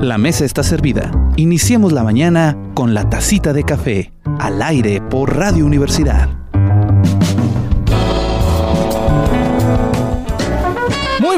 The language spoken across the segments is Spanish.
La mesa está servida. Iniciemos la mañana con la tacita de café, al aire por Radio Universidad.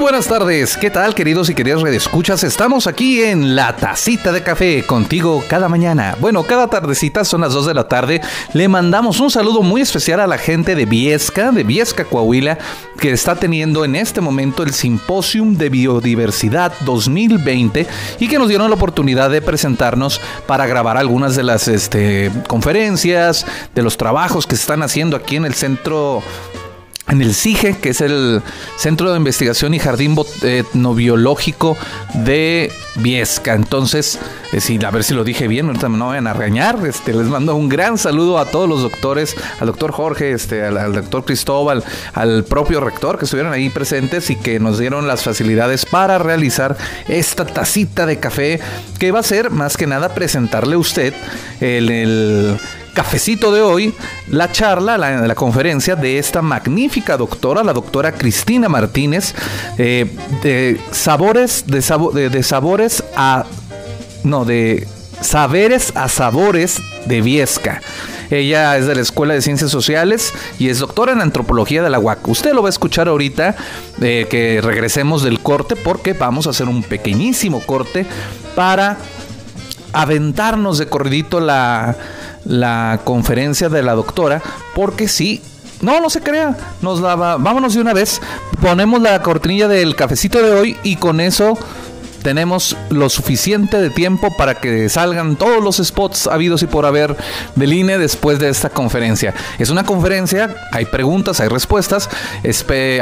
Buenas tardes, ¿qué tal queridos y queridas redescuchas? Estamos aquí en La Tacita de Café contigo cada mañana. Bueno, cada tardecita son las 2 de la tarde. Le mandamos un saludo muy especial a la gente de Viesca, de Viesca, Coahuila, que está teniendo en este momento el Simposium de Biodiversidad 2020 y que nos dieron la oportunidad de presentarnos para grabar algunas de las este, conferencias, de los trabajos que se están haciendo aquí en el centro en el CIGE, que es el Centro de Investigación y Jardín Etnobiológico de Viesca. Entonces, eh, a ver si lo dije bien, ahorita no vayan a regañar. Este, les mando un gran saludo a todos los doctores, al doctor Jorge, este, al, doctor Cristóbal, al propio rector que estuvieron ahí presentes y que nos dieron las facilidades para realizar esta tacita de café que va a ser más que nada presentarle a usted el cafecito de hoy, la charla, la, conferencia de esta magnífica doctora, la doctora Cristina Martínez, eh, de sabores, de, de, sabores a, no, de saberes a sabores de Viesca. Ella es de la Escuela de Ciencias Sociales y es doctora en Antropología de la UAC. Usted lo va a escuchar ahorita eh, que regresemos del corte porque vamos a hacer un pequeñísimo corte para aventarnos de corridito la, la conferencia de la doctora, porque sí, no, no se crea, nos la vámonos de una vez, ponemos la cortinilla del cafecito de hoy y con eso tenemos lo suficiente de tiempo para que salgan todos los spots habidos y por haber del INE después de esta conferencia. Es una conferencia, hay preguntas, hay respuestas,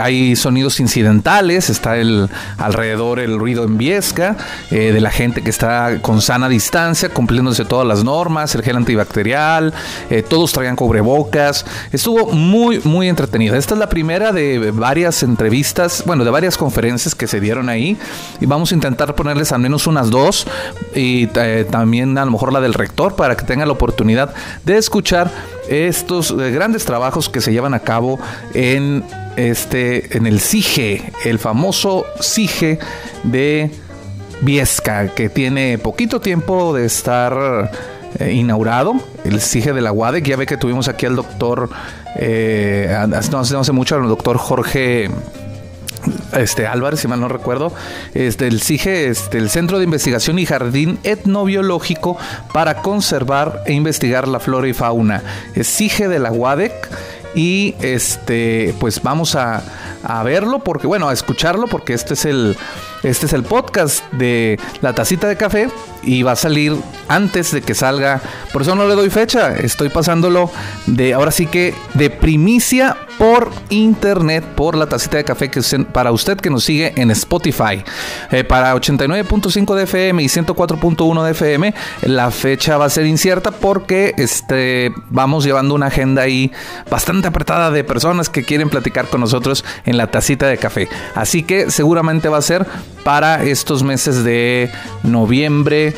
hay sonidos incidentales, está el alrededor el ruido en Viesca, eh, de la gente que está con sana distancia, cumpliéndose todas las normas, el gel antibacterial, eh, todos traían cubrebocas. Estuvo muy, muy entretenida. Esta es la primera de varias entrevistas, bueno, de varias conferencias que se dieron ahí y vamos a intentar ponerles al menos unas dos y eh, también a lo mejor la del rector para que tengan la oportunidad de escuchar estos eh, grandes trabajos que se llevan a cabo en este en el CIGE, el famoso CIGE de Viesca, que tiene poquito tiempo de estar eh, inaugurado, el CIGE de la UADEC. Ya ve que tuvimos aquí al doctor, no, hace mucho, al doctor Jorge este Álvarez, si mal no recuerdo, este, el CIGE, este, el Centro de Investigación y Jardín Etnobiológico para conservar e investigar la flora y fauna. Es CIGE de la UADEC y este, pues vamos a, a verlo porque, bueno, a escucharlo porque este es el, este es el podcast de La Tacita de Café y va a salir antes de que salga. Por eso no le doy fecha. Estoy pasándolo de ahora sí que de primicia por internet, por la tacita de café que para usted que nos sigue en Spotify. Eh, para 89.5 de FM y 104.1 de FM, la fecha va a ser incierta porque este, vamos llevando una agenda ahí bastante apretada de personas que quieren platicar con nosotros en la tacita de café. Así que seguramente va a ser para estos meses de noviembre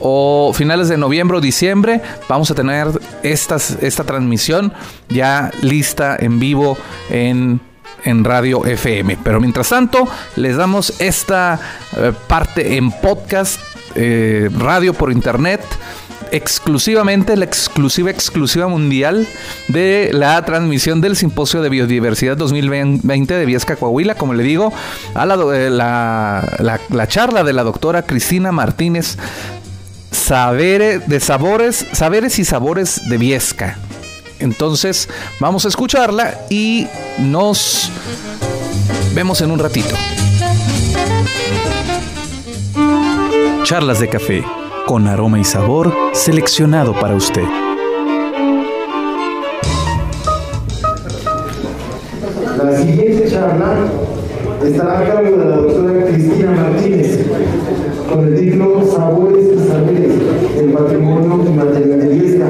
o finales de noviembre o diciembre vamos a tener esta transmisión ya lista en vivo en, en Radio FM. Pero mientras tanto, les damos esta eh, parte en podcast, eh, radio por internet exclusivamente la exclusiva exclusiva mundial de la transmisión del Simposio de Biodiversidad 2020 de Viesca Coahuila, como le digo, a eh, la, la, charla de la doctora Cristina Martínez, de sabores, saberes y sabores de Viesca. Entonces, vamos a escucharla y nos vemos en un ratito. Charlas de café con aroma y sabor seleccionado para usted. La siguiente charla estará a cargo de la doctora Cristina Martínez con el título Sabores y Saberes, el patrimonio materialista.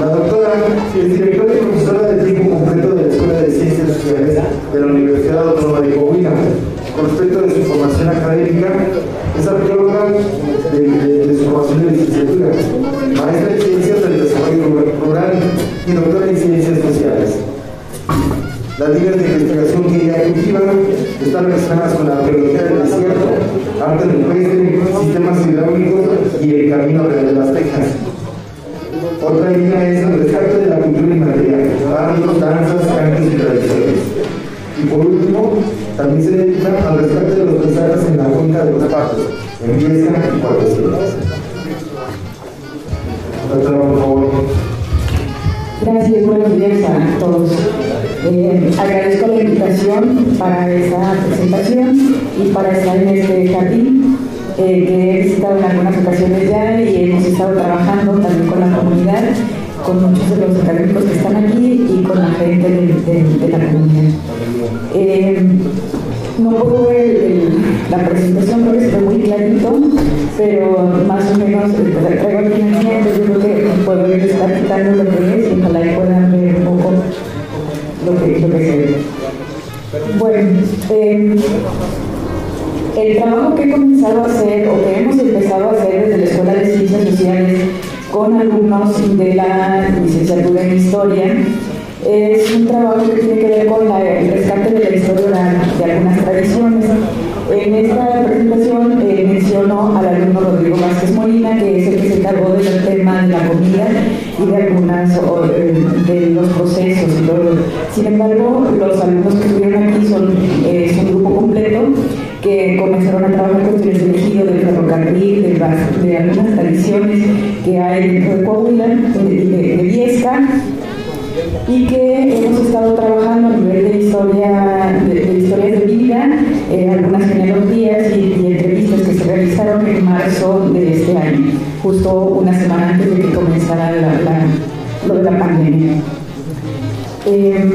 La doctora es directora y profesora de tiempo completo de la Escuela de Ciencias Sociales de la Universidad Autónoma de Coahuila. Con respecto de su formación académica, es arqueóloga de, de, de, su formación de licenciatura, maestra en Ciencias del Desarrollo Rural y doctora en Ciencias Sociales. Las líneas de investigación que ella cultiva están relacionadas con la arqueología del desierto, arte rupestre, sistema Camino Real de las Texas. Otra línea es el rescate de la cultura inmaterial, barrios, danzas, también se dedica al rescate de los paisajes en la cuenca de los patos, en Viesca y Cuatro por favor. Gracias, buenos días a todos. Eh, agradezco la invitación para esta presentación y para estar en este jardín eh, que he visitado en algunas ocasiones ya y hemos estado trabajando también con muchos de los académicos que están aquí y con la gente de, la comunidad. Eh, no puedo ver la presentación, creo que está muy clarito, pero más o menos eh, traigo aquí en yo creo que puedo estar quitando lo que es y ojalá puedan ver un poco lo que, lo que se ve. Bueno, eh, el trabajo que he comenzado a hacer o que hemos empezado a hacer desde la Escuela de Ciencias Sociales con alumnos de la licenciatura en Historia es un trabajo que tiene que ver con el rescate de la historia de algunas tradiciones. En esta presentación eh, menciono al alumno Rodrigo Vázquez Molina, que es el que se encargó del tema de la comida y de algunas o, de los procesos y todo. Sin embargo, los alumnos que estuvieron aquí son, eh, un grupo completo que comenzaron a trabajar con el elegido del ferrocarril, de, de, algunas tradiciones que hay dentro de Coahuila, de, de, Viesca, y que hemos estado trabajando a nivel de historia de, de historias de vida, eh, algunas genealogías y, entrevistas que se realizaron en marzo de este año, justo una semana antes de que comenzara la, pandemia. Eh,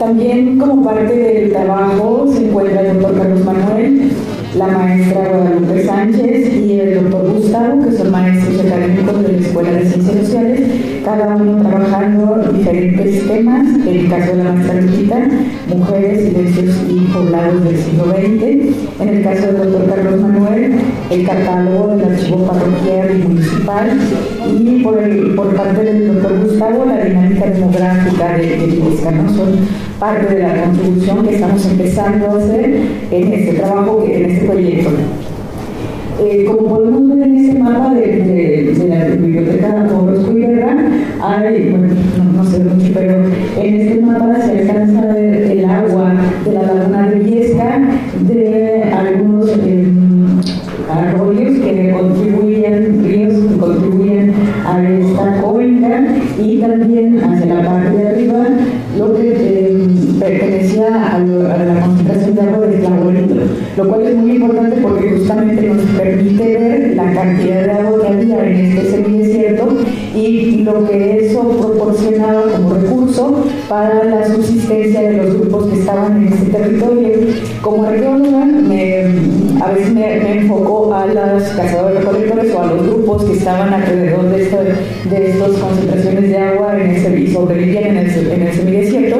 también como parte del trabajo el doctor Carlos Manuel, la maestra Guadalupe Sánchez y el doctor Gustavo, que son maestros académicos de la Escuela de Ciencias Sociales, cada uno diferentes temas, en el caso de la maestra Lupita, mujeres, silencios y poblados del siglo XX, en el caso del doctor Carlos Manuel, el catálogo del archivo parroquial y municipal, y por, parte del doctor Gustavo, la dinámica demográfica de, de ¿no? Son parte de la contribución que estamos empezando a hacer en este trabajo, en este proyecto. Eh, como podemos ver en este mapa de, de, de la biblioteca Orozco y Guerra, hay, pero en este mapa se alcanza a ver el agua de la laguna de Viesca, de algunos eh, arroyos que contribuyen, ríos que contribuyen a esta cuenca y también hacia la parte de arriba lo que eh, pertenecía a, la concentración de agua de Tlahuelito, lo cual es muy importante porque justamente nos permite ver la cantidad de para la subsistencia de los grupos que estaban en este territorio. Como arqueóloga, me, a veces me, me enfoco a los cazadores recolectores o a los grupos que estaban alrededor de, esta, de estas concentraciones de agua en el, y sobrevivían en el, en el semidesierto,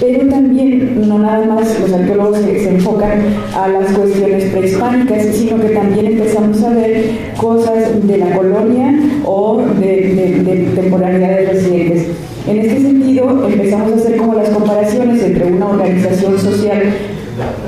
pero también no nada más los arqueólogos se, enfocan a las cuestiones prehispánicas, sino que también empezamos a ver cosas de la colonia o de, de, de temporalidades recientes. En este sentido, empezamos a hacer como las comparaciones entre una organización social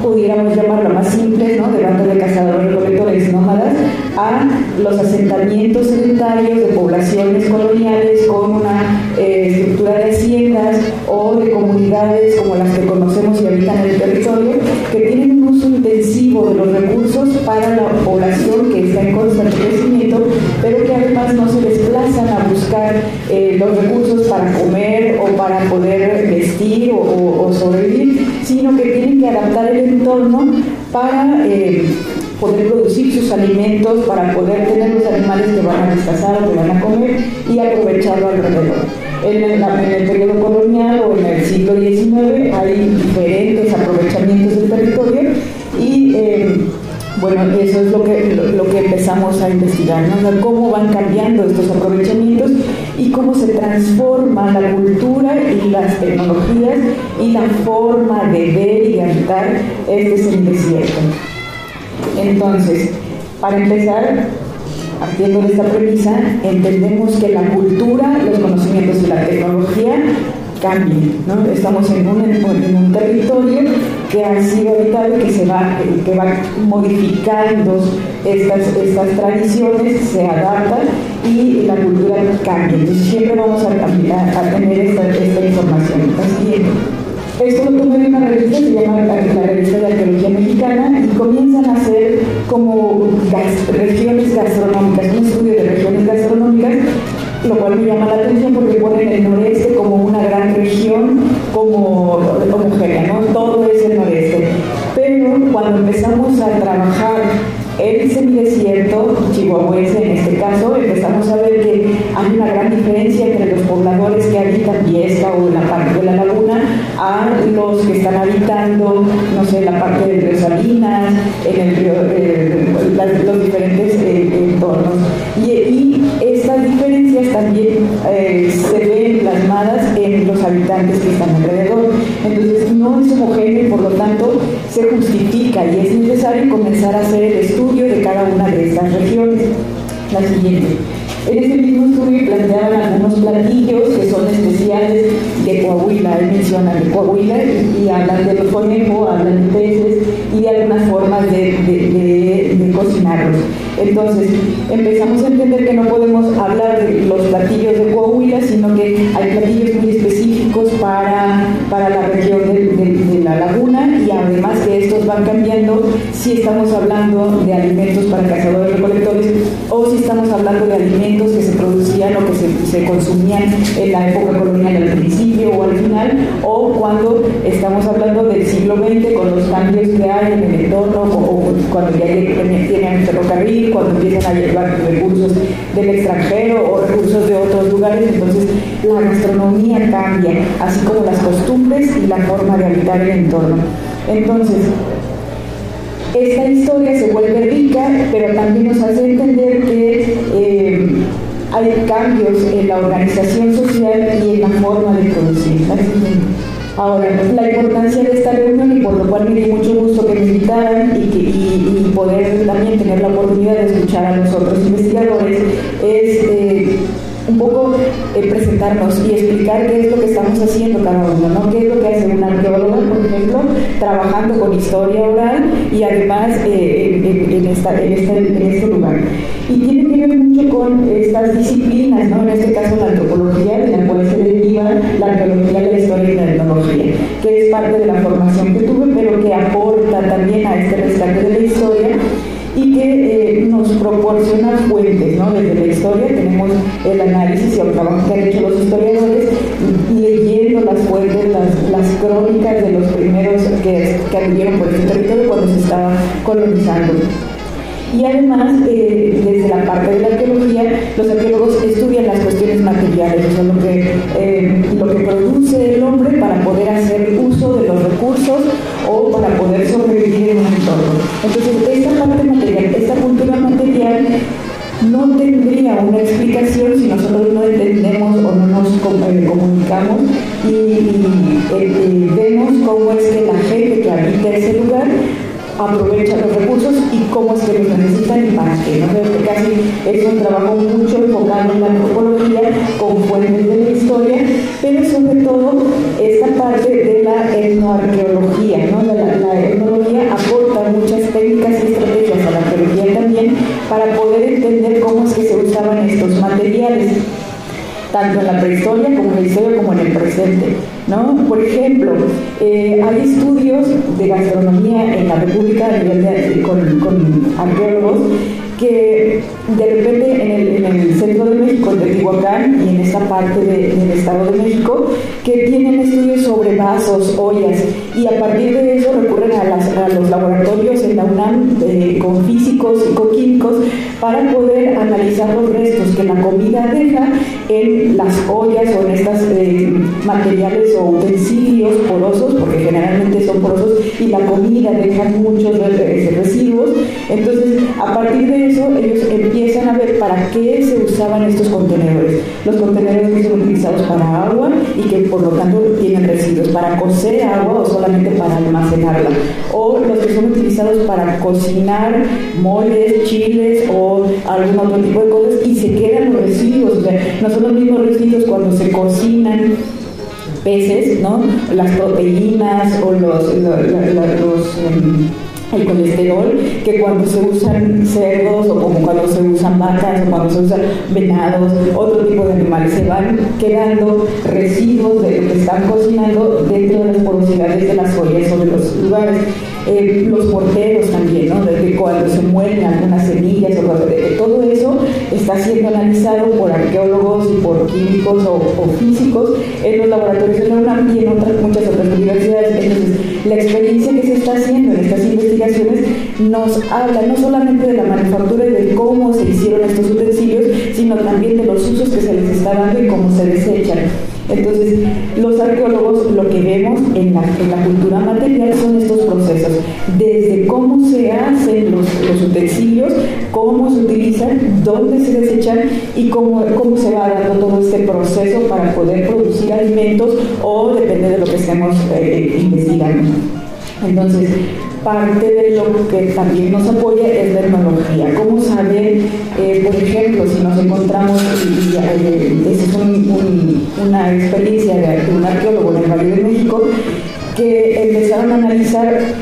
pudiéramos llamarlo más simple, ¿no? de banda de cazadores recolectores nómadas, a los asentamientos sedentarios de poblaciones coloniales con una eh, estructura de haciendas o de comunidades como las que conocemos y habitan en el territorio, que tienen intensivo de los recursos para la población que está en constante crecimiento, pero que además no se desplazan a buscar eh, los recursos para comer o para poder vestir o, sobrevivir, sino que tienen que adaptar el entorno para eh, poder producir sus alimentos, para poder tener los animales que van a descansar o que van a comer y aprovecharlo alrededor. En el, periodo colonial o en el siglo XIX hay diferentes aprovechamientos del territorio bueno, eso es lo que, lo, que empezamos a investigar, ¿no? cómo van cambiando estos aprovechamientos y cómo se transforma la cultura y las tecnologías y la forma de ver y habitar este semidesierto. Entonces, para empezar, partiendo de esta premisa, entendemos que la cultura, los conocimientos y la tecnología cambien. ¿no? Estamos en un, en un territorio que ha sido habitado que, se va, que va modificando estas, estas tradiciones, se adaptan y la cultura cambia. Entonces siempre vamos a, tener esta, esta información. Así esto lo tomé de una revista, se llama la, Revista de Arqueología Mexicana, y comienzan a hacer como regiones gastronómicas, un estudio de regiones gastronómicas, lo cual me llama la atención porque ponen el noreste como región, como homogénea, ¿no? Todo es el noreste. Pero cuando empezamos a trabajar el semidesierto chihuahuense en este caso, empezamos a ver que hay una gran diferencia entre los pobladores que habitan Viesca o la parte de la laguna a los que están habitando, no sé, la parte de río Salinas, en eh, los diferentes eh, entornos. Y, y, estas diferencias también eh, habitantes que están alrededor. Entonces no es homogéneo y por lo tanto se justifica y es necesario comenzar a hacer el estudio de cada una de estas regiones. La siguiente. En este mismo estudio planteaban algunos platillos que son especiales de Coahuila. Él menciona de Coahuila y, hablan de los conejos, hablan de peces y de algunas formas de, cocinarlos. Entonces, empezamos a entender que no podemos hablar de los platillos de Coahuila, sino que hay platillos muy para, para la región de, la laguna y además que estos van cambiando si estamos hablando de alimentos para cazadores recolectores o si estamos hablando de alimentos que se producían o que se, consumían en la época colonial al principio o al final o cuando estamos hablando del siglo XX con los cambios que hay en el entorno o, cuando ya tienen ferrocarril cuando empiezan a llevar recursos del extranjero o recursos de otros lugares, entonces la gastronomía cambia, así como las costumbres y la forma de habitar el entorno. Entonces, esta historia se vuelve rica, pero también nos hace entender que eh, hay cambios en la organización social y en la forma de producir. Ahora, la importancia de esta reunión y por lo cual me dio mucho gusto que me invitaran y, poder también tener la oportunidad de escuchar a los otros investigadores es eh, un poco eh, presentarnos y explicar qué es lo que estamos haciendo cada uno, ¿no? qué es lo que hace un arqueólogo, por ejemplo, trabajando con historia oral y además eh, en, este, lugar. Y tiene que ver mucho con estas disciplinas, ¿no? en este caso la antropología, de la cual se deriva la arqueología, la historia y la etnología, que es parte de la formación que tuve, pero que aporta también a este rescate de la historia y que eh, nos proporciona fuentes, ¿no? Desde la historia tenemos el análisis y el trabajo que han hecho los historiadores leyendo las fuentes, las, crónicas de los primeros que, que anduvieron por este territorio cuando se estaba colonizando. Y además, eh, desde la parte de la arqueología, los arqueólogos estudian las cuestiones materiales, o sea, lo que, eh, lo que produce el hombre para poder hacer uso de los recursos o para poder sobrevivir en un entorno. Entonces, esta parte material, esta cultura material no tendría una explicación si nosotros no entendemos o no nos eh, comunicamos y, vemos cómo es que la gente que habita ese lugar aprovecha los recursos y cómo es que los necesitan y para qué. ¿no? casi es un trabajo mucho enfocado en la antropología con fuentes de la historia, pero sobre todo esta parte de la etnoarqueología. ¿no? La, la etnología aporta muchas técnicas y estrategias a la arqueología también para poder entender cómo es que se usaban estos materiales tanto en la prehistoria como en la historia como en el presente. Por ejemplo, eh, hay estudios de gastronomía en la República con arqueólogos que de repente en el, en el, centro de México, en Teotihuacán y en esta parte del Estado de México, que tienen estudios sobre vasos, ollas, y a partir de eso recurren a los laboratorios en la UNAM eh, con físicos y con químicos para poder analizar los restos que la comida deja en las ollas o en estos eh, materiales o utensilios porosos, porque generalmente son porosos, y la comida deja muchos residuos. Entonces, a partir de eso, ellos empiezan a ver para qué se usaban estos contenedores. Los contenedores que son utilizados para agua y que por lo tanto tienen residuos, para cocer agua o solamente para almacenarla. O los que son utilizados para cocinar moles, chiles o algún otro tipo de cosas y se quedan los residuos. O sea, no son los mismos residuos cuando se cocinan peces, ¿no? Las proteínas o los, em, el colesterol, que cuando se usan cerdos o como cuando se usan vacas o cuando se usan venados, otro tipo de animales, se van quedando residuos de lo que están cocinando dentro de las porosidades de las ollas o de los lugares. Eh, los porteros también, ¿no? Desde cuando se mueren algunas semillas, o todo eso está siendo analizado por arqueólogos y por químicos o, físicos en los laboratorios de la UNAM y en otras, muchas otras universidades. Entonces, la experiencia que se está haciendo en estas investigaciones nos habla no solamente de la manufactura y de cómo se hicieron estos utensilios, sino también de los usos que se les está dando y cómo se desechan. Entonces, los arqueólogos lo que vemos en la, cultura material son estos procesos, desde cómo se hacen los, utensilios, cómo se utilizan, dónde se desechan y cómo, cómo se va dando todo este proceso para poder producir alimentos o depende de lo que estemos eh, investigando. Entonces, parte de lo que también nos apoya es la etnología. ¿Cómo saber, eh, por ejemplo, si nos encontramos, y, eh, esa es una experiencia de, un arqueólogo en el Valle de México, que empezaron a analizar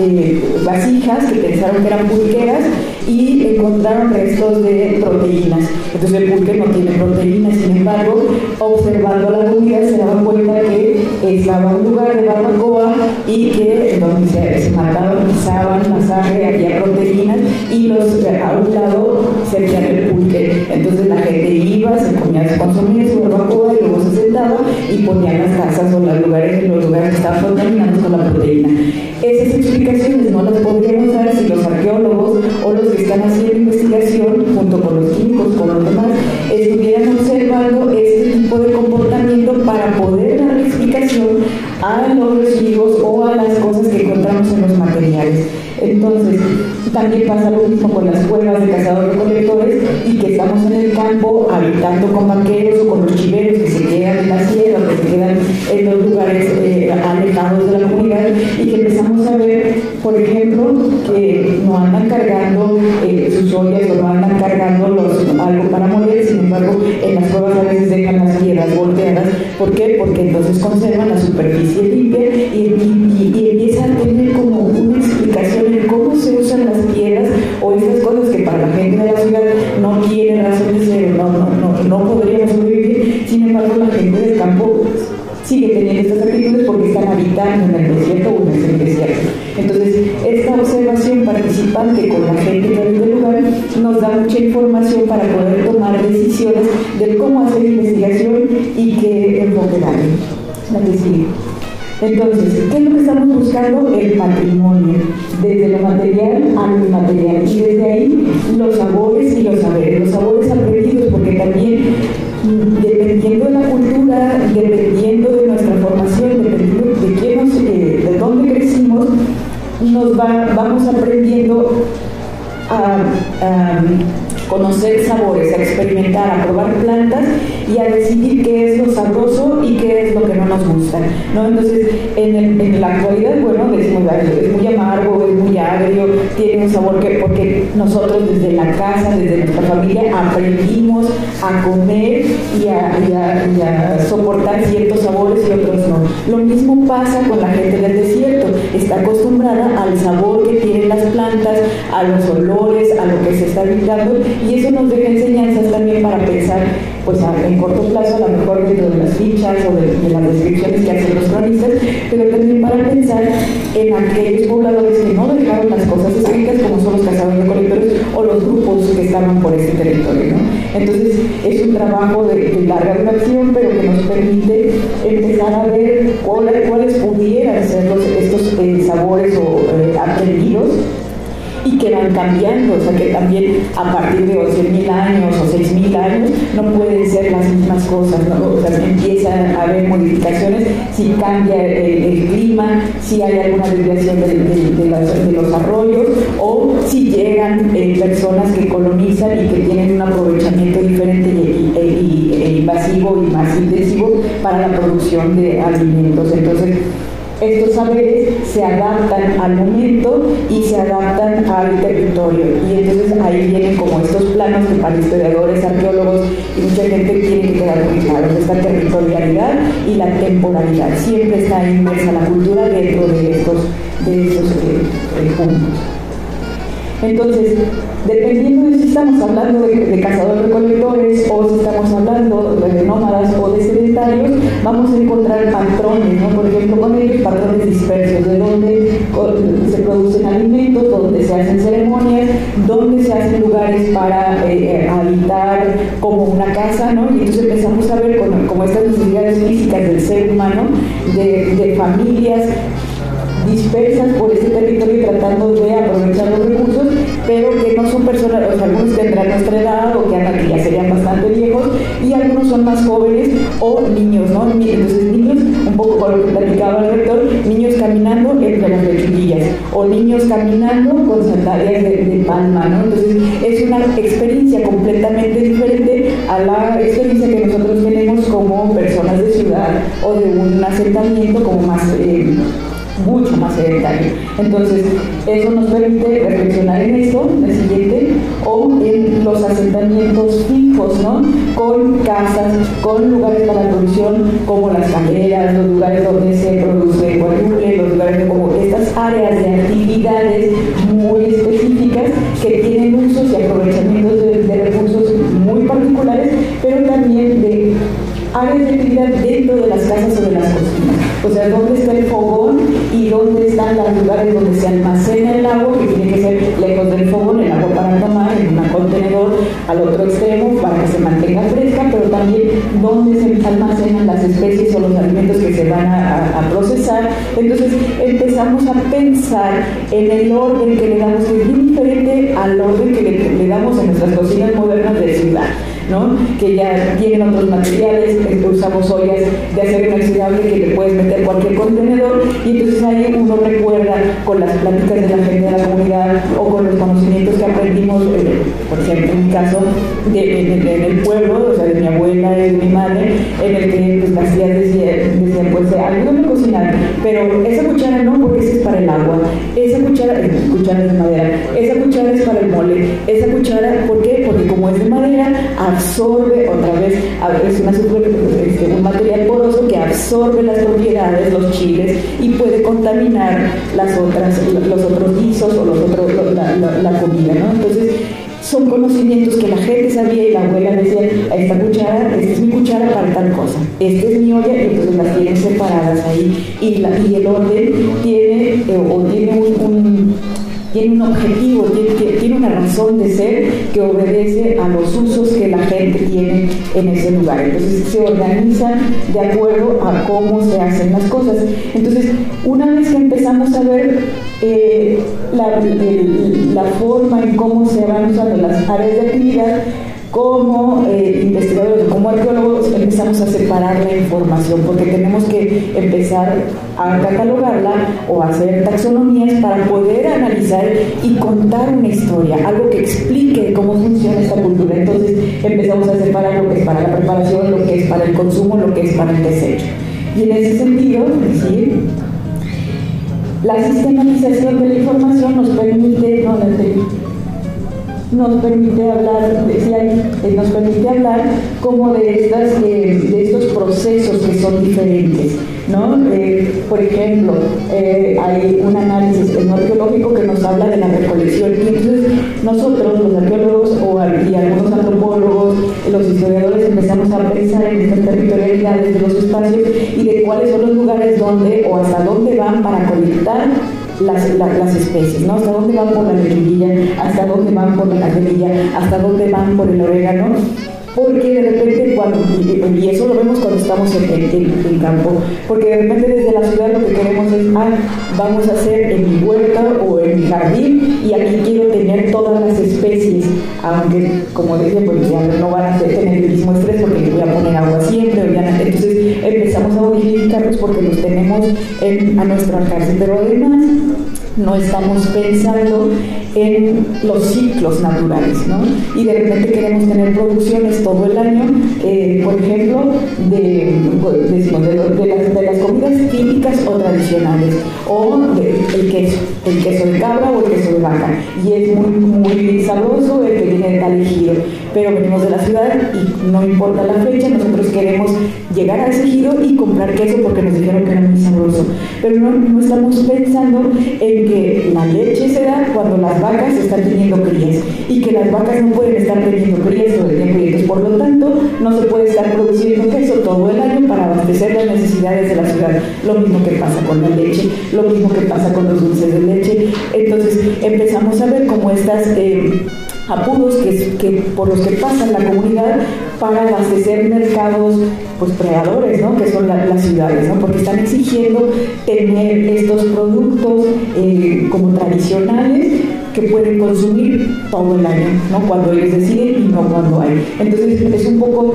eh, vasijas que pensaron que eran pulqueras y encontraron restos de proteínas. Entonces el pulque no tiene proteínas, sin embargo, observando la comida se daban cuenta que estaba un lugar de barbacoa y que donde se, se mataban, pisaban la sangre, había proteínas y los a un lado servían el pulque. Entonces la gente iba, se comía, se consumía su barbacoa y luego se sentaba y ponían las casas o los lugares los lugares que estaban contaminados con la proteína. Esas explicaciones no las podríamos dar si los arqueólogos o los que están haciendo investigación, junto con los químicos, con los demás, estuvieran observando este tipo de comportamiento para poder dar explicación a los residuos o a las cosas que encontramos en materiales. Entonces, también pasa lo mismo con las cuevas de cazadores recolectores y que estamos en el campo habitando con vaqueros o con los chiveros que se quedan en la sierra, que se quedan en los lugares eh, alejados de la comunidad y que empezamos a ver, por ejemplo, que no andan cargando eh, sus ollas o no andan cargando los, algo para moler, sin embargo, en las cuevas a veces dejan las piedras volteadas. ¿Por qué? Porque entonces conservan la superficie limpia y sigue teniendo estas actitudes porque están habitando en el desierto o en el semidesierto. Entonces, esta observación participante con la gente que vive el lugar nos da mucha información para poder tomar decisiones de cómo hacer investigación y qué enfoque darle. La. Entonces, ¿qué es lo que estamos buscando? El patrimonio, desde lo material a lo inmaterial. Y desde ahí los sabores y los saberes, a conocer sabores, a experimentar, a probar plantas y a decidir qué es lo sabroso y qué es lo que no nos gusta. ¿no? Entonces, en, la actualidad, bueno, decimos, es muy amargo, es muy agrio, tiene un sabor que, porque nosotros desde la casa, desde nuestra familia, aprendimos a comer y a, soportar ciertos sabores y otros no. Lo mismo pasa con la gente del desierto, está acostumbrada al sabor que tienen las plantas, a los olores, a lo que se está habitando y eso nos deja enseñanzas también para pensar, pues en corto plazo, a lo mejor dentro de las fichas o de, las descripciones que hacen los cronistas, pero también para pensar en aquellos pobladores que no dejaron las cosas escritas, como son los cazadores recolectores o los grupos que estaban por ese territorio. Entonces, es un trabajo de, larga duración, pero que nos permite empezar a ver cuáles, pudieran ser estos eh, sabores o eh, aprendidos y que van cambiando, o sea que también a partir de 8.000 años o 6.000 años no pueden ser las mismas cosas, ¿no? o empiezan a haber modificaciones si cambia el, clima, si hay alguna desviación de, los, arroyos o si llegan eh, personas que colonizan y que tienen un aprovechamiento diferente y, e invasivo y más intensivo para la producción de alimentos. Entonces, estos saberes se adaptan al momento y se adaptan al territorio. Y entonces ahí vienen como estos planos que para historiadores, arqueólogos y mucha gente tiene que quedar muy esta territorialidad y la temporalidad, siempre está inmersa la cultura dentro de estos, de estos eh, eh, puntos. Entonces, dependiendo de si estamos hablando de, cazadores recolectores o si estamos hablando de nómadas o de sedentarios, vamos a encontrar patrones, ¿no? Por ejemplo, con ellos patrones dispersos, de donde se producen alimentos, donde se hacen ceremonias, donde se hacen lugares para eh, eh, habitar como una casa, ¿no? Y entonces empezamos a ver como, estas necesidades físicas del ser humano, de familias dispersas por ese territorio tratando de aprovechar los recursos, pero que no son personas, o sea, algunos tendrán nuestra edad o que aquí ya serían bastante viejos y algunos son más jóvenes o niños, ¿no? Entonces niños, un poco con lo que platicaba el rector, niños caminando entre las lechuguillas o niños caminando con sandalias de, palma, ¿no? Entonces es una experiencia completamente diferente a la experiencia que nosotros tenemos como personas de ciudad o de un asentamiento como más... Eh, mucho más sedentario. Entonces, eso nos permite reflexionar en esto, en el siguiente, o en los asentamientos fijos, ¿no? Con casas, con lugares para la producción, como las carreras, los lugares donde se produce guayule, los lugares como estas áreas de actividades muy específicas que tienen usos y aprovechamientos de, de recursos muy particulares, pero también de áreas de actividad dentro de las casas o de las cocinas. O sea, dónde está el y están los lugares donde se almacena el agua, que tiene que ser lejos del fogón, el agua para tomar, en un contenedor al otro extremo para que se mantenga fresca, pero también dónde se almacenan las especies o los alimentos que se van a, procesar. Entonces empezamos a pensar en el orden que le damos, que es diferente al orden que le, le damos en nuestras cocinas modernas de ciudad que ya tienen otros materiales, usamos ollas de acero inoxidable que le puedes meter cualquier contenedor. Y entonces ahí uno recuerda con las pláticas de la gente de la comunidad o con los conocimientos que aprendimos, eh, por ejemplo, en mi caso, de, en el pueblo, o sea, de mi abuela y de mi madre, en el que pues, las tías decían, decían pues ayúdame a cocinar, pero esa cuchara no, porque esa es para el agua, esa cuchara, es cuchara de madera, esa cuchara es para el mole, esa cuchara, ¿por qué? Porque como es de madera, absorbe otra vez, es una este, un material poroso que absorbe las propiedades, los chiles y puede contaminar las otras, los otros guisos o los otros, la, comida, ¿no? Entonces, son conocimientos que la gente sabía y la abuela decía, esta cuchara, esta es mi cuchara para tal cosa, esta es mi olla, y entonces las tienen separadas ahí. Y, y el orden tiene eh, o tiene un tiene un objetivo, tiene, una razón de ser que obedece a los usos que la gente tiene en ese lugar. Entonces se organizan de acuerdo a cómo se hacen las cosas. Entonces, una vez que empezamos a ver eh, la, la forma en cómo se van usando las áreas de actividad, como eh, investigadores como arqueólogos empezamos a separar la información porque tenemos que empezar a catalogarla o hacer taxonomías para poder analizar y contar una historia, algo que explique cómo funciona esta cultura. Entonces empezamos a separar lo que es para la preparación, lo que es para el consumo, lo que es para el desecho. Y en ese sentido, decir, la sistematización de la información nos permite, no, nos permite hablar, eh, nos permite hablar como de, estas, eh, de estos procesos que son diferentes. ¿no? Eh, por ejemplo, hay un análisis arqueológico que nos habla de la recolección y entonces nosotros, los arqueólogos o, y algunos antropólogos, los historiadores empezamos a pensar en estas territorialidades de los espacios y de cuáles son los lugares donde o hasta dónde van para conectar las, las, especies, ¿no? Hasta dónde van por la lechuguilla, hasta dónde van por la candelilla, hasta dónde van por el orégano, porque de repente cuando, y eso lo vemos cuando estamos en, el campo, porque de repente desde la ciudad lo que queremos es, ah, vamos a hacer en mi huerta o en mi jardín y aquí quiero tener todas las especies, aunque como decía, pues ya no van a tener el mismo estrés porque voy a poner agua siempre, entonces empezamos a modificarlos porque los tenemos en, a nuestro alcance, pero además no estamos pensando en los ciclos naturales, ¿no? Y de repente queremos tener producciones todo el año, eh, por ejemplo, de, de, las, comidas típicas o tradicionales, o el queso, el queso de cabra o el queso de vaca. Y es muy, muy sabroso el que viene de tal ejido, pero venimos de la ciudad y no importa la fecha, nosotros queremos llegar a ese y comprar queso porque nos dijeron que era muy sabroso. Pero no, estamos pensando en que la leche se da cuando las vacas están teniendo crías y que las vacas no pueden estar teniendo crías todo el tiempo y por lo tanto no se puede estar produciendo queso todo el año para abastecer las necesidades de la ciudad. Lo mismo que pasa con la leche, lo mismo que pasa con los dulces de leche. Entonces empezamos a ver cómo estas... Eh, apuros que, por los que pasa la comunidad para abastecer mercados pues creadores, ¿no? que son las ciudades, ¿no? porque están exigiendo tener estos productos eh, como tradicionales que pueden consumir todo el año, ¿no? cuando ellos deciden y no cuando hay. Entonces es un poco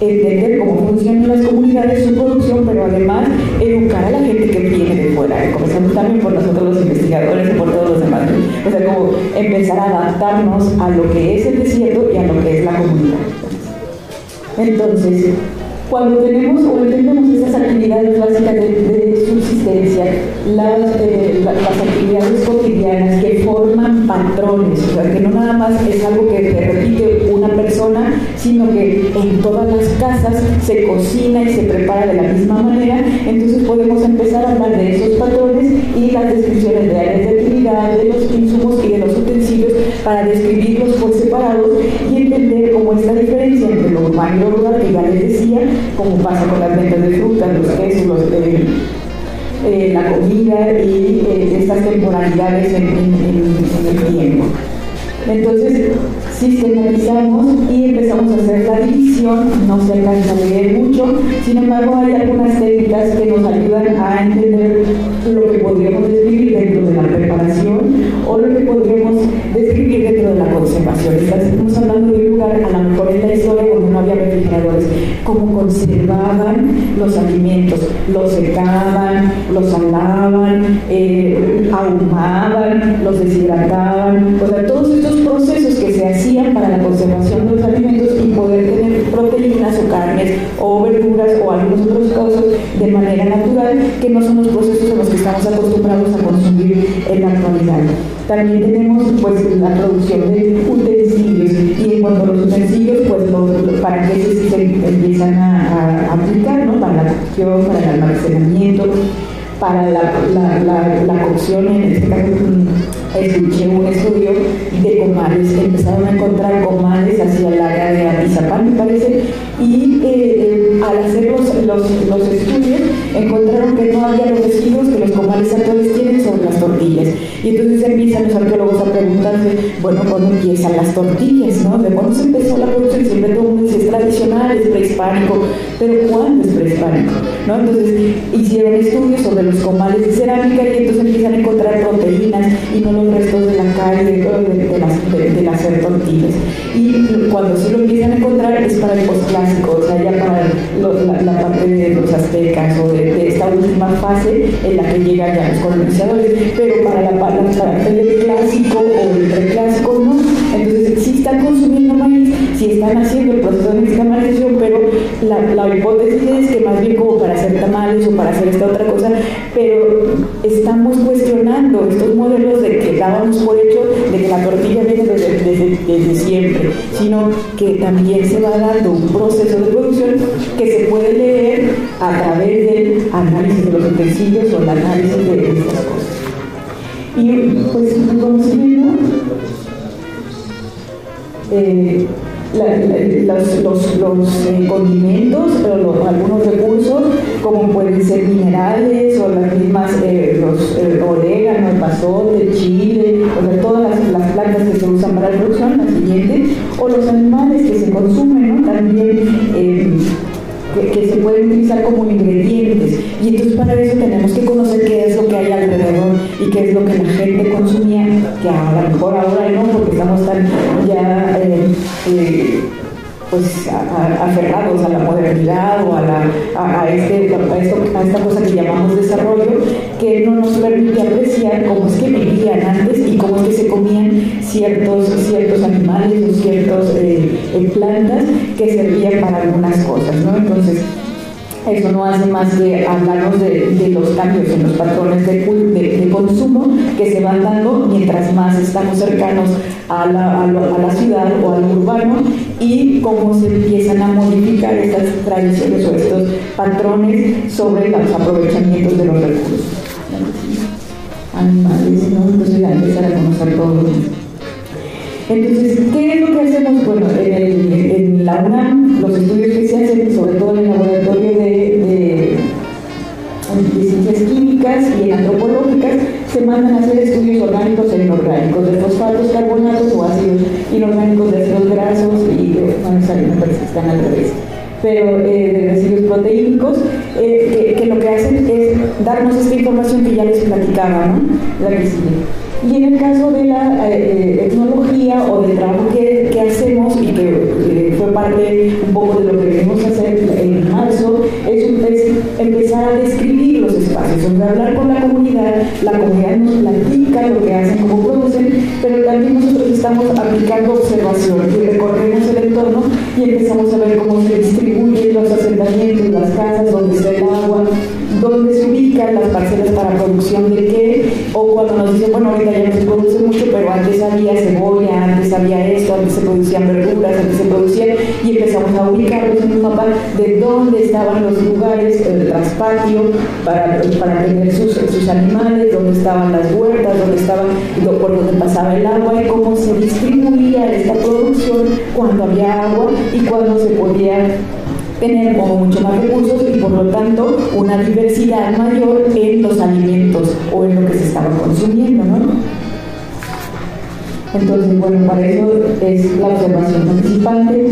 entender cómo funcionan las comunidades, su producción, pero además educar a la gente que viene de fuera, comenzando también por nosotros los investigadores y por todos los demás. O sea, como empezar a adaptarnos a lo que es el desierto y a lo que es la comunidad. Entonces, cuando tenemos o entendemos esas actividades básicas de, subsistencia, las, eh, las, actividades cotidianas que forman patrones, o sea, que no nada más es algo que repite una persona, sino que en todas las casas se cocina y se prepara de la misma manera, entonces podemos empezar a hablar de esos patrones y las descripciones de áreas de actividad, de los insumos y de los utensilios para describirlos por separados y entender cómo esta diferencia entre lo urbano y lo rural, que ya les decía, como pasa con las ventas de frutas, los quesos, eh, la comida y eh, estas temporalidades en, el tiempo. Entonces, sistematizamos y empezamos a hacer la división, no se alcanza a leer mucho, sin embargo hay algunas técnicas que nos ayudan a entender lo que podríamos describir dentro de la preparación o lo que podríamos describir dentro de la conservación. Estamos hablando de un lugar, a lo mejor en la historia, donde no había refrigeradores, cómo conservaban los alimentos, los secaban, los salaban, eh, ahumaban, los deshidrataban, o sea, todos estos procesos que se hacían para la conservación de los alimentos y poder tener proteínas o carnes o verduras o algunos otros cosas de manera natural que no son los procesos en los que estamos acostumbrados a consumir en la actualidad. También tenemos pues la producción de utensilios. Y en cuanto a los utensilios pues los, para que a, aplicar, ¿no? para la cocción, para el almacenamiento, para la, cocción, en este caso escuché un estudio de comales, empezaron a encontrar comales hacia el área de Atizapán, me parece, y eh, eh, al hacer los, los, estudios encontraron que no había los residuos que los comales actuales tienen sobre las tortillas. Y entonces empiezan los arqueólogos a preguntarse, bueno, ¿cuándo empiezan las tortillas? ¿no? ¿De cuándo se empezó la producción? Siempre todo mundo dice, es tradicional, es prehispánico, pero ¿cuándo es prehispánico? ¿no? Entonces hicieron estudios sobre los comales de cerámica y entonces empiezan a encontrar proteínas y no los restos de la calle, de, las, de, hacer tortillas. Y cuando sí lo empiezan a encontrar es para el postclásico, o sea, ya para la, parte de los aztecas o de, esta última fase en la que llegan ya los colonizadores, pero para la, parte del clásico o el preclásico no. Entonces, sí están consumiendo maíz, sí están haciendo el proceso de nixtamalización, pero la, la hipótesis es que más bien como para hacer tamales o para hacer esta otra cosa, pero estamos cuestionando estos modelos de que dábamos por hecho de que la tortilla viene desde, siempre, sino que también se va dando un proceso de producción que se puede leer a través del análisis de los utensilios o el análisis de estas cosas. Y pues el conocimiento eh, los, los, los eh, condimentos, algunos recursos, como pueden ser minerales o las mismas, eh, los eh, orégano, el pasote, chile, o sea, todas las, las, plantas que se usan para la producción, las siguientes, o los animales que se consumen, también que, se pueden utilizar como ingredientes. Y entonces para eso tenemos y qué es lo que la gente consumía, que a lo mejor ahora no, porque estamos tan ya eh, eh, pues aferrados a la modernidad o a, la, este, a, esta cosa que llamamos desarrollo, que no nos permite apreciar cómo es que vivían antes y cómo es que se comían ciertos, ciertos animales o ciertas eh, plantas que servían para algunas cosas. ¿no? Entonces, eso no hace más que hablarnos de, los cambios en los patrones de, consumo que se van dando mientras más estamos cercanos a la, ciudad o al urbano y cómo se empiezan a modificar estas tradiciones o estos patrones sobre los aprovechamientos de los recursos. Animales, ¿no? Entonces ya empezar a conocer todo. Entonces, ¿qué es lo que hacemos? Bueno, en, la UNAM, los estudios que se hacen, sobre todo en el laboratorio de, ciencias químicas y antropológicas, se mandan a hacer estudios orgánicos e inorgánicos, de fosfatos, carbonatos o ácidos inorgánicos de ácidos grasos y, bueno, me parece que están al revés pero eh, de residuos proteínicos, eh, que, lo que hacen es darnos esta información que ya les platicaba, ¿no? La que. Y en el caso de la eh, eh, tecnología o del trabajo que, hacemos y que eh, fue parte de lo que queremos hacer en marzo, es, empezar a describir los espacios, o hablar con la comunidad, la comunidad nos platica lo que hacen, cómo producen, pero también nosotros estamos aplicando observación recorremos el entorno y empezamos a ver cómo se distribuyen los asentamientos, las casas, dónde está el agua, dónde se ubican las parcelas para producción de qué, o cuando nos dicen, bueno, ahorita ya no se produce mucho, pero antes había cebolla, antes había esto, antes se producían verduras, antes se producían, y empezamos a ubicarlos en un mapa de dónde estaban los lugares, el traspatio, para, para tener sus, sus animales, dónde estaban las huertas, dónde estaban, por donde pasaba el agua y cómo se distribuía esta producción cuando había agua y cuando se podía tener como mucho más recursos y por lo tanto una diversidad mayor en los alimentos o en lo que se estaba consumiendo, ¿no? Entonces, bueno, para eso es la observación participante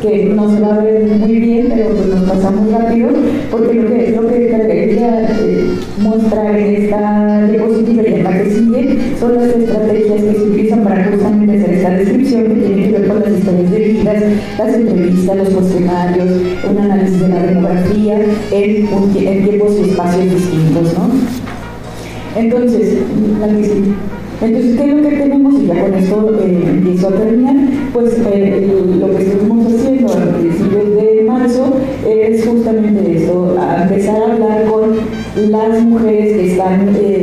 que no se va a ver muy bien, pero pues nos pasamos rápido, porque lo que, lo que quería eh, mostrar en esta diapositiva y en la son las estrategias que se utilizan para justamente hacer esta descripción que tiene que ver con las historias de vidas, las entrevistas, los cuestionarios, un análisis de la demografía en, tiempos y espacios distintos, ¿no? Entonces. Entonces, ¿qué es lo que tenemos? Y ya con esto eh, empiezo a terminar. Pues eh, lo que estuvimos haciendo a principios de marzo es justamente eso, empezar a hablar con las mujeres que están eh,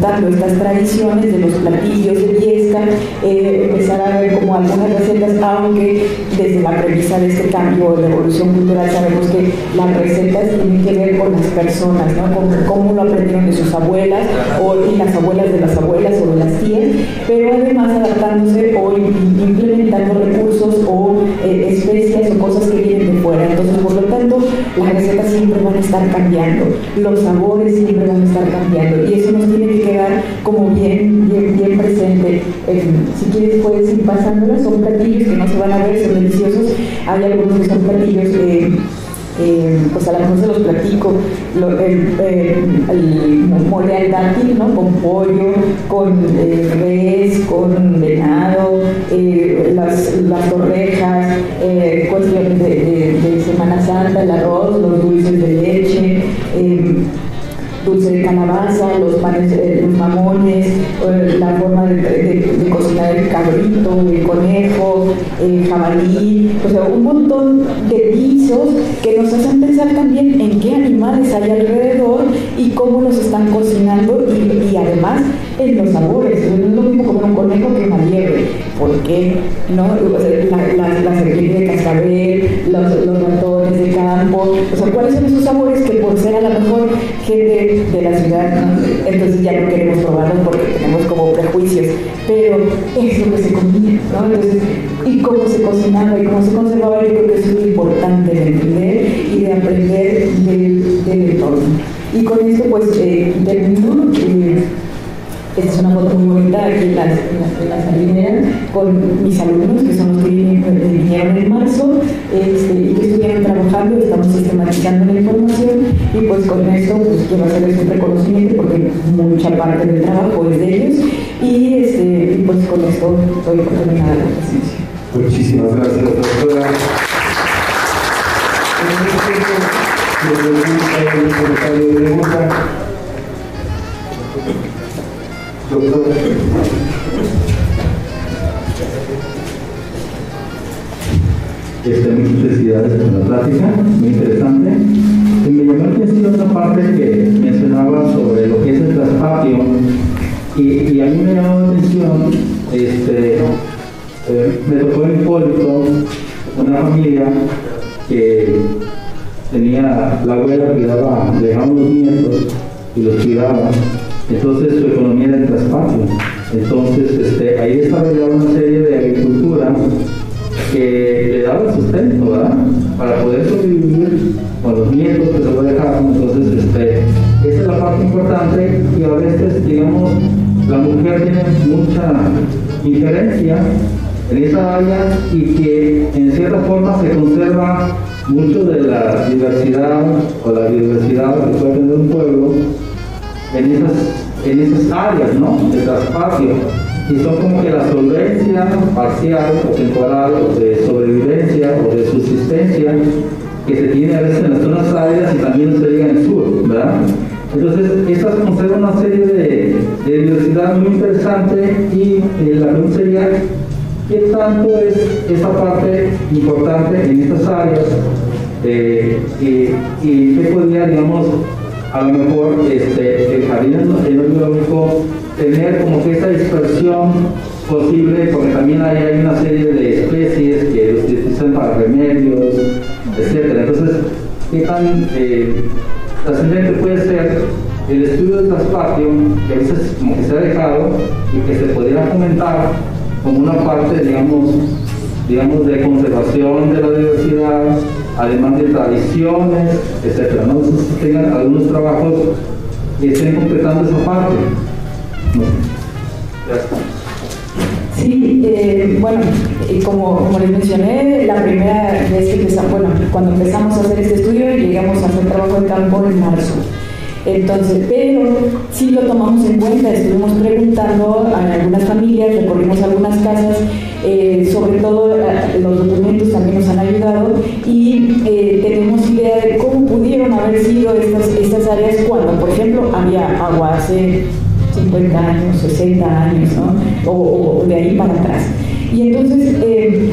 estas tradiciones de los platillos de fiesta, empezar a ver como algunas recetas, aunque desde la premisa de este cambio de evolución cultural sabemos que las recetas tienen que ver con las personas, ¿no? con cómo lo aprendieron de sus abuelas o, y las abuelas de las abuelas o de las tías, pero además adaptándose o implementando recursos o eh, especias o cosas que Entonces, por lo tanto, las recetas siempre van a estar cambiando, los sabores siempre van a estar cambiando y eso nos tiene que quedar como bien, bien, bien presente. si quieres puedes ir pasándolas, son platillos que no se van a ver, son deliciosos. Hay algunos que son platillos eh, eh, pues a lo mejor se los platico, el, mole al dátil, ¿no? Con pollo, con eh, res, con venado, eh, las, las, torrejas, cuestiones de, Semana Santa, el arroz, los dulces de leche dulce de calabaza, los panes, los mamones, la forma de, cocinar el cabrito, el conejo, el jabalí, o sea, un montón de guisos que nos hacen pensar también en qué animales hay alrededor y cómo los están cocinando y, además en los sabores. No es lo mismo comer un conejo que una liebre. ¿Por qué? ¿No? La, la, de cascabel, los, O sea, ¿cuáles son esos sabores que por ser a lo mejor gente de la ciudad, entonces ya no queremos probarlos porque tenemos como prejuicios? Pero es lo que se comía, ¿no? Entonces, y cómo se cocinaba y cómo se conservaba, yo creo que es muy importante de entender y de aprender del, del entorno. Y con esto pues eh, termino. Eh, esta es una foto muy bonita aquí en la, en con mis alumnos, que son los que vinieron, en marzo este, estamos sistematizando la información y pues con esto pues, quiero hacerles un reconocimiento porque mucha parte del trabajo es de ellos y, este, pues con esto estoy por terminar la presentación. Pues Muchísimas gracias, doctora. Doctor. Este, muchas felicidades por la plática, muy interesante. Y me llamó la atención otra parte que mencionaba sobre lo que es el traspatio. Y, y a mí me llamó la atención, este, eh, me tocó en Hipólito una familia que tenía la abuela que daba, dejaba los nietos y los cuidaba. Entonces su economía era el traspatio. Entonces este, ahí desarrollaba una serie de agricultura que le daba sustento, ¿verdad? Para poder sobrevivir con los nietos que se lo dejaban. Entonces, este, esa es la parte importante y a veces, digamos, la mujer tiene mucha injerencia en esa área y que en cierta forma se conserva mucho de la diversidad o la diversidad que puede tener un pueblo en esas, en esas áreas, ¿no? De traspacio y son como que la solvencia parcial o temporal de sobrevivencia o de subsistencia que se tiene a veces en las zonas áridas y también se llega en el sur, ¿verdad? Entonces, estas conservan una serie de, de, diversidad muy interesante y eh, la pregunta sería, ¿qué tanto es esa parte importante en estas áreas eh, y, y, qué podría, digamos, a lo mejor este, el jardín enológico tener como que esa dispersión posible, porque también hay, una serie de especies que los utilizan para remedios, etc. Entonces, ¿qué tan eh, trascendente puede ser el estudio del traspatio, que a veces como que se ha dejado y que se pudiera comentar como una parte, digamos, digamos, de conservación de la diversidad, además de tradiciones, etc. ¿no? Entonces, tengan algunos trabajos que estén completando esa parte. Sí, eh, bueno, como, les mencioné, la primera vez que empezamos, bueno, cuando empezamos a hacer este estudio, llegamos a hacer trabajo de campo en marzo. Entonces, pero sí lo tomamos en cuenta, estuvimos preguntando a algunas familias, recorrimos algunas casas, eh, sobre todo eh, los documentos también nos han ayudado y tenemos idea de cómo pudieron haber sido estas, estas áreas cuando, por ejemplo, había agua 50 años, 60 años, ¿no? o, de ahí para atrás. Y entonces, eh,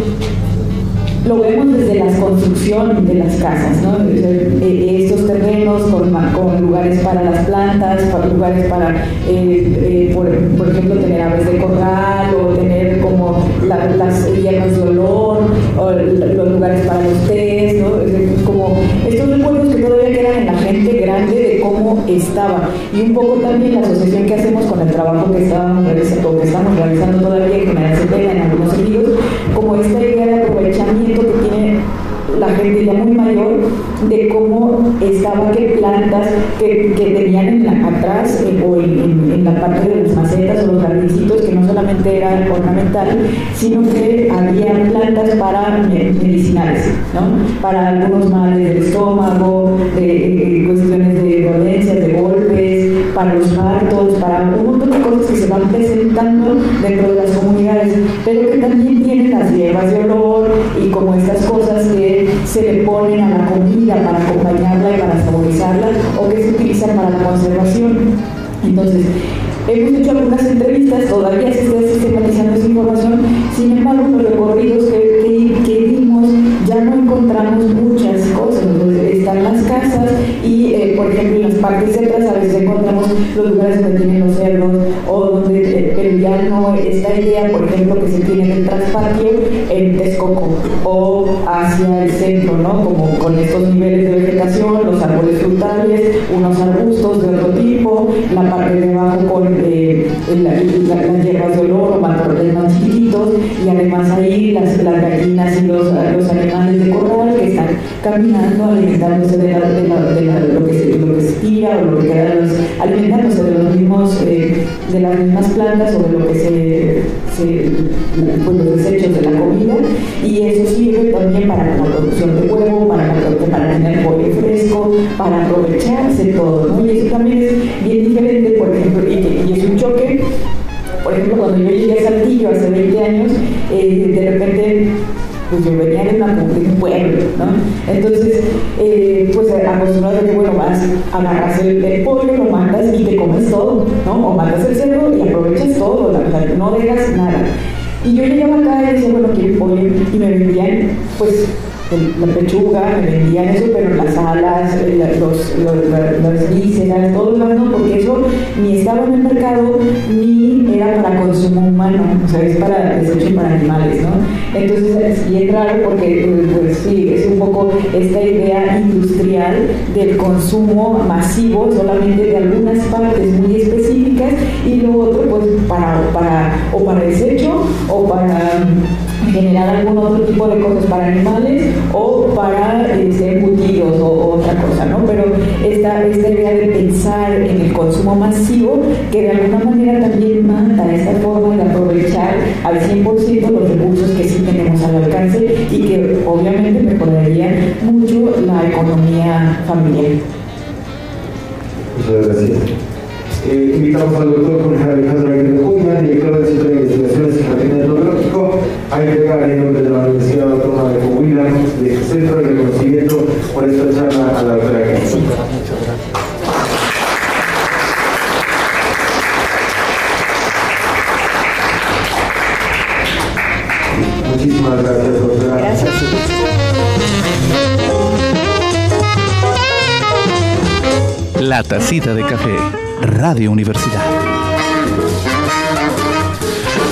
lo vemos desde la construcción de las casas, ¿no? Eh, estos terrenos con, lugares para las plantas, para lugares para, eh, eh, por, ejemplo, tener aves de corral o tener como la, las hierbas de olor, o los lugares para los estaba. Y un poco también la asociación que hacemos con el trabajo que, estábamos realizando, que estamos realizando todavía en en algunos sentidos, como esta idea de aprovechamiento que tiene la gente ya muy mayor de cómo estaba que plantas que, que tenían en la, atrás eh, o en, en, la parte de las macetas o los jardincitos que no solamente era ornamental sino que había plantas para medicinales ¿no? para algunos males del estómago de, de cuestiones de dolencias de golpes para los partos para un montón de cosas que se van presentando dentro de las comunidades pero que también tienen las hierbas de olor y como estas cosas se le ponen a la comida para acompañarla y para saborizarla o que se utilizan para la conservación. Entonces, hemos hecho algunas entrevistas, todavía se está sistematizando esa información, sin embargo, los recorridos que, que, vimos ya no encontramos muchas cosas. Están las casas y, eh, por ejemplo, en las partes centras a veces encontramos los lugares donde tienen los cerdos o esta idea, por ejemplo, que se tiene del traspatio en Texcoco o hacia el centro, ¿no? Como con estos niveles de vegetación, los árboles frutales, unos arbustos de otro tipo, la parte de abajo con eh, la, la, las hierbas de olor o matorrales más y además ahí las, las gallinas y los, animales de corral que están caminando, alimentándose de, la, de, la, de la, lo, que se, o lo que queda los, alimentándose de los mismos, eh, de las mismas plantas de lo que se, pues, los desechos de la comida y eso sirve también para la producción de huevo, para, para tener pollo fresco, para aprovecharse todo, ¿no? Y eso también es bien diferente, por ejemplo, y, y es un choque Por ejemplo, cuando yo llegué a Saltillo hace 20 años, eh, de repente pues yo venía de, una, de un pueblo, ¿no? Entonces, eh, pues acostumbrado a que, bueno, vas, agarras el, el, pollo, lo mandas y te comes todo, ¿no? O mandas el cerdo y aprovechas todo, o sea, no dejas nada. Y yo llegaba acá y decía, bueno, quiero pollo, y me vendían, pues, la pechuga, me vendían eso, pero las alas, los, los, las vísceras, todo lo demás, porque eso ni estaba en el mercado ni era para consumo humano, o sea, es para desecho para animales, ¿no? Entonces, y es raro porque, pues sí, es un poco esta idea industrial del consumo masivo solamente de algunas partes muy específicas y lo otro, pues, para, para o para desecho o para generar algún otro tipo de cosas para animales o para ser embutidos o, otra cosa, ¿no? Pero esta, esta idea de pensar en el consumo masivo que de alguna manera también mata esta forma de aprovechar al 100% los recursos que sí tenemos al alcance y que obviamente mejorarían mucho la economía familiar. Muchas gracias. Eh, invitamos al doctor Jorge Alejandro Aguirre Cuña, director del Centro de Investigaciones y Jardín Etnográfico, a entregar en nombre de la Universidad Autónoma de Coahuila de Centro de Reconocimiento por esta charla a la doctora Muchas gracias. Muchísimas gracias, doctora. Gracias. La tacita de café Radio Universidad.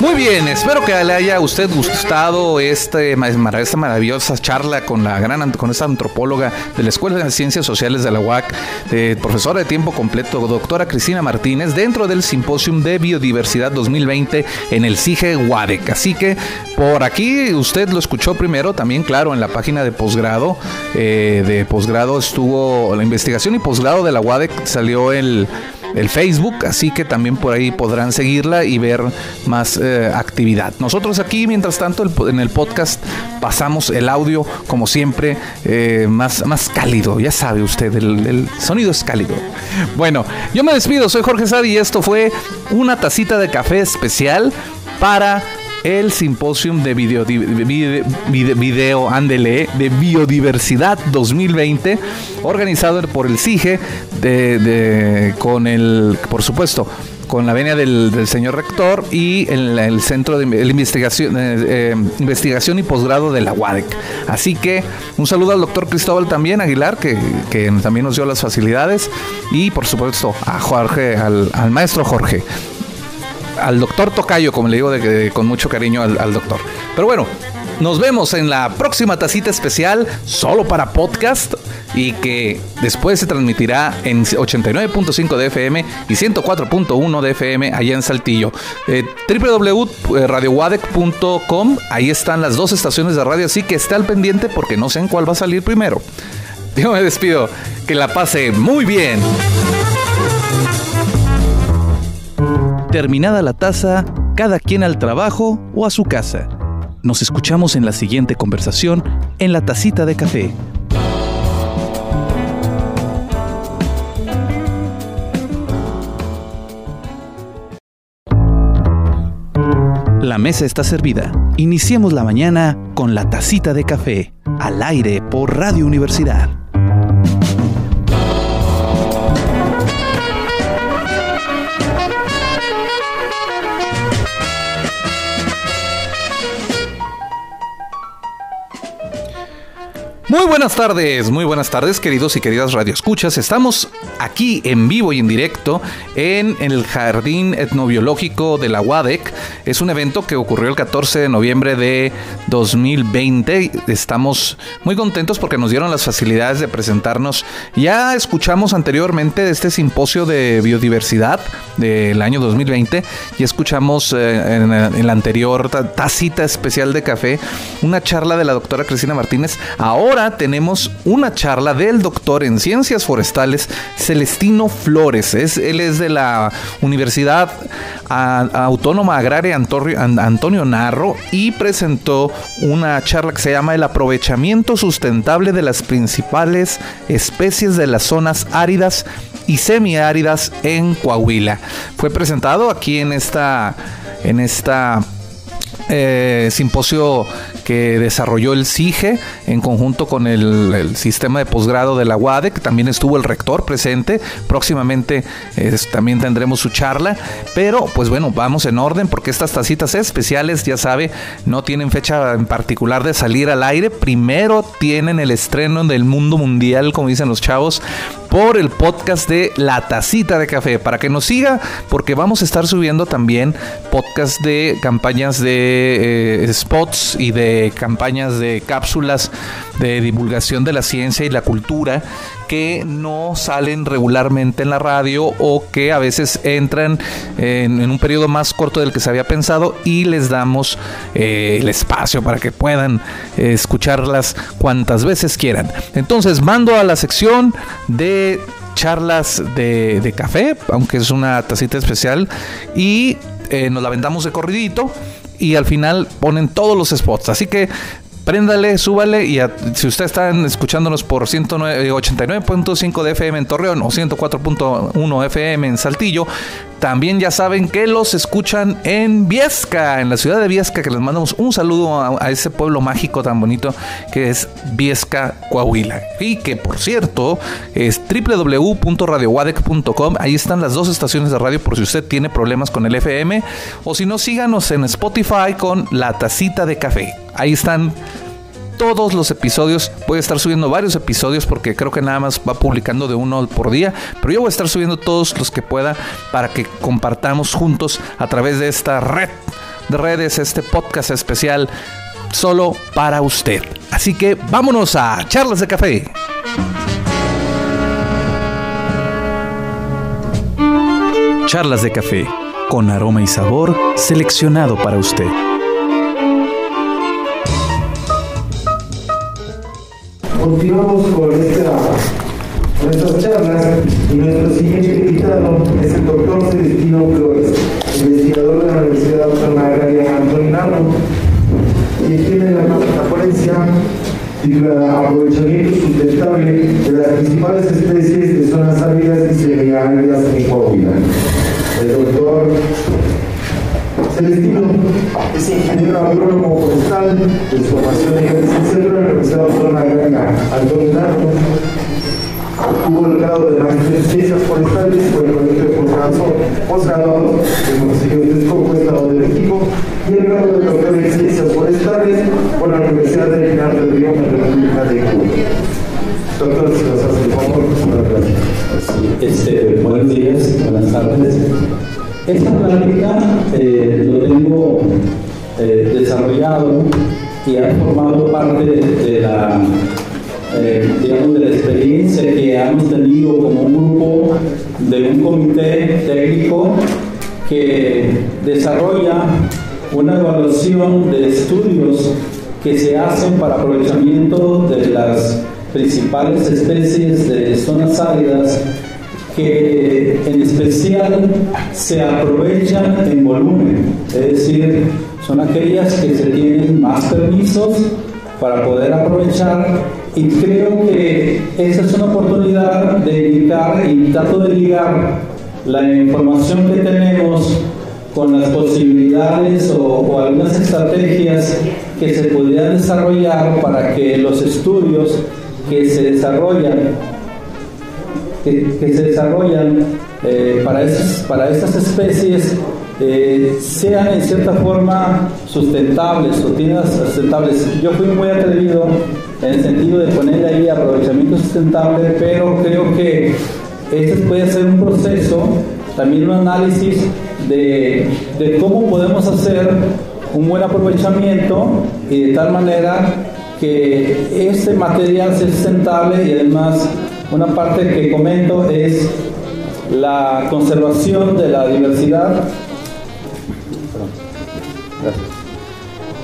Muy bien, espero que le haya usted gustado este, esta maravillosa charla con la gran con esta antropóloga de la Escuela de Ciencias Sociales de la UAC, profesora de tiempo completo, doctora Cristina Martínez, dentro del Simposium de Biodiversidad 2020 en el CIGE UADEC. Así que por aquí usted lo escuchó primero, también claro, en la página de posgrado, eh, de posgrado estuvo la investigación y posgrado de la UADEC, salió el el Facebook, así que también por ahí podrán seguirla y ver más eh, actividad. Nosotros aquí, mientras tanto, en el podcast pasamos el audio, como siempre, eh, más, más cálido. Ya sabe usted, el, sonido es cálido. Bueno, yo me despido, soy Jorge Sadi y esto fue una tacita de café especial para el Simposium de Video, video, Andele de Biodiversidad 2020, organizado por el CIGE, de, con el, por supuesto, con la venia del, señor rector y el, Centro de Investigación, eh, eh, Investigación y Posgrado de la UADEC. Así que un saludo al doctor Cristóbal también, Aguilar, que, también nos dio las facilidades, y por supuesto a Jorge, al maestro Jorge al doctor Tocayo, como le digo con mucho cariño al, doctor. Pero bueno, nos vemos en la próxima tacita especial solo para podcast y que después se transmitirá en 89.5 de FM y 104.1 de FM allá en Saltillo. Eh, www.radiowadec.com, ahí están las dos estaciones de radio, así que esté al pendiente porque no sé en cuál va a salir primero. Yo me despido, que la pase muy bien. Terminada la taza, cada quien al trabajo o a su casa. Nos escuchamos en la siguiente conversación en la tacita de café. La mesa está servida. Iniciemos la mañana con la tacita de café, al aire por Radio Universidad. Muy buenas tardes, muy buenas tardes queridos y queridas radioescuchas. Estamos aquí en vivo y en directo en, el Jardín Etnobiológico de la UADEC. Es un evento que ocurrió el 14 de noviembre de 2020. Estamos muy contentos porque nos dieron las facilidades de presentarnos. Ya escuchamos anteriormente de este simposio de biodiversidad del año 2020 y escuchamos eh, en, la anterior tacita especial de café una charla de la doctora Cristina Martínez. Ahora tenemos una charla del doctor en ciencias forestales, Celestino Flores. Es, él es de la Universidad Autónoma Agraria Antonio Narro y presentó una charla que se llama El aprovechamiento sustentable de las principales especies de las zonas áridas y semiáridas en Coahuila. Fue presentado aquí en esta en esta eh, simposio que desarrolló el CIGE en conjunto con el, sistema de posgrado de la UADE, que también estuvo el rector presente. Próximamente también tendremos su charla. Pero pues bueno, vamos en orden porque estas tacitas especiales, ya sabe, no tienen fecha en particular de salir al aire. Primero tienen el estreno del mundo mundial, como dicen los chavos, por el podcast de La Tacita de Café. Para que nos siga, porque vamos a estar subiendo también podcast de campañas de eh, spots y de campañas de cápsulas de divulgación de la ciencia y la cultura que no salen regularmente en la radio o que a veces entran en, un periodo más corto del que se había pensado y les damos eh, el espacio para que puedan eh, escucharlas cuantas veces quieran. Entonces mando a la sección de charlas de, café, aunque es una tacita especial, y eh, nos la vendamos de corridito y al final ponen todos los spots. Así que préndale, súbale y si ustedes están escuchándonos por 189.5 de FM en Torreón o 104.1 FM en Saltillo, también ya saben que los escuchan en Viesca, en la ciudad de Viesca, que les mandamos un saludo a, ese pueblo mágico tan bonito que es Viesca, Coahuila. Y que por cierto es www.radiowadec.com. Ahí están las dos estaciones de radio por si usted tiene problemas con el FM. O si no, síganos en Spotify con La Tacita de Café. Ahí están todos los episodios. Voy a estar subiendo varios episodios porque creo que nada más va publicando de uno por día. Pero yo voy a estar subiendo todos los que pueda para que compartamos juntos a través de esta red de redes, este podcast especial solo para usted. Así que vámonos a charlas de café. Charlas de café con aroma y sabor seleccionado para usted. Continuamos con, esta, estas charlas y nuestro siguiente invitado es el doctor Celestino Flores, investigador de la Universidad Autónoma Agraria Antonio y tiene la, la ponencia titulada Aprovechamiento sustentable de las principales especies de zonas áridas y semiáridas en Coahuila. El doctor Celestino es ingeniero agrónomo forestal de formación en licenciatura de la Universidad Autónoma Agraria Antonio Nardo. Tuvo el grado de maestría en ciencias forestales por el Colegio de Posgraduados del Consejo de Texcoco, Estado de México, y el grado de doctor en ciencias forestales por la Universidad de Pinar del Río en la República de Cuba. Doctor, si nos hace el favor, muchas gracias. Este, buenos días, buenas tardes. Esta plática eh, lo tengo eh, desarrollado y ha formado parte de la, eh, digamos, de la experiencia que hemos tenido como un grupo de un comité técnico que desarrolla una evaluación de estudios que se hacen para aprovechamiento de las principales especies de zonas áridas que en especial se aprovechan en volumen, es decir, son aquellas que se tienen más permisos para poder aprovechar y creo que esa es una oportunidad de indicar y trato de ligar la información que tenemos con las posibilidades o, o, algunas estrategias que se pudieran desarrollar para que los estudios que se desarrollan que, se desarrollan eh, para, para estas especies eh, sean en cierta forma sustentables o sustentables. Yo fui muy atrevido en el sentido de poner ahí aprovechamiento sustentable, pero creo que este puede ser un proceso, también un análisis de, de cómo podemos hacer un buen aprovechamiento y de tal manera que este material sea sustentable y además una parte que comento es la conservación de la diversidad.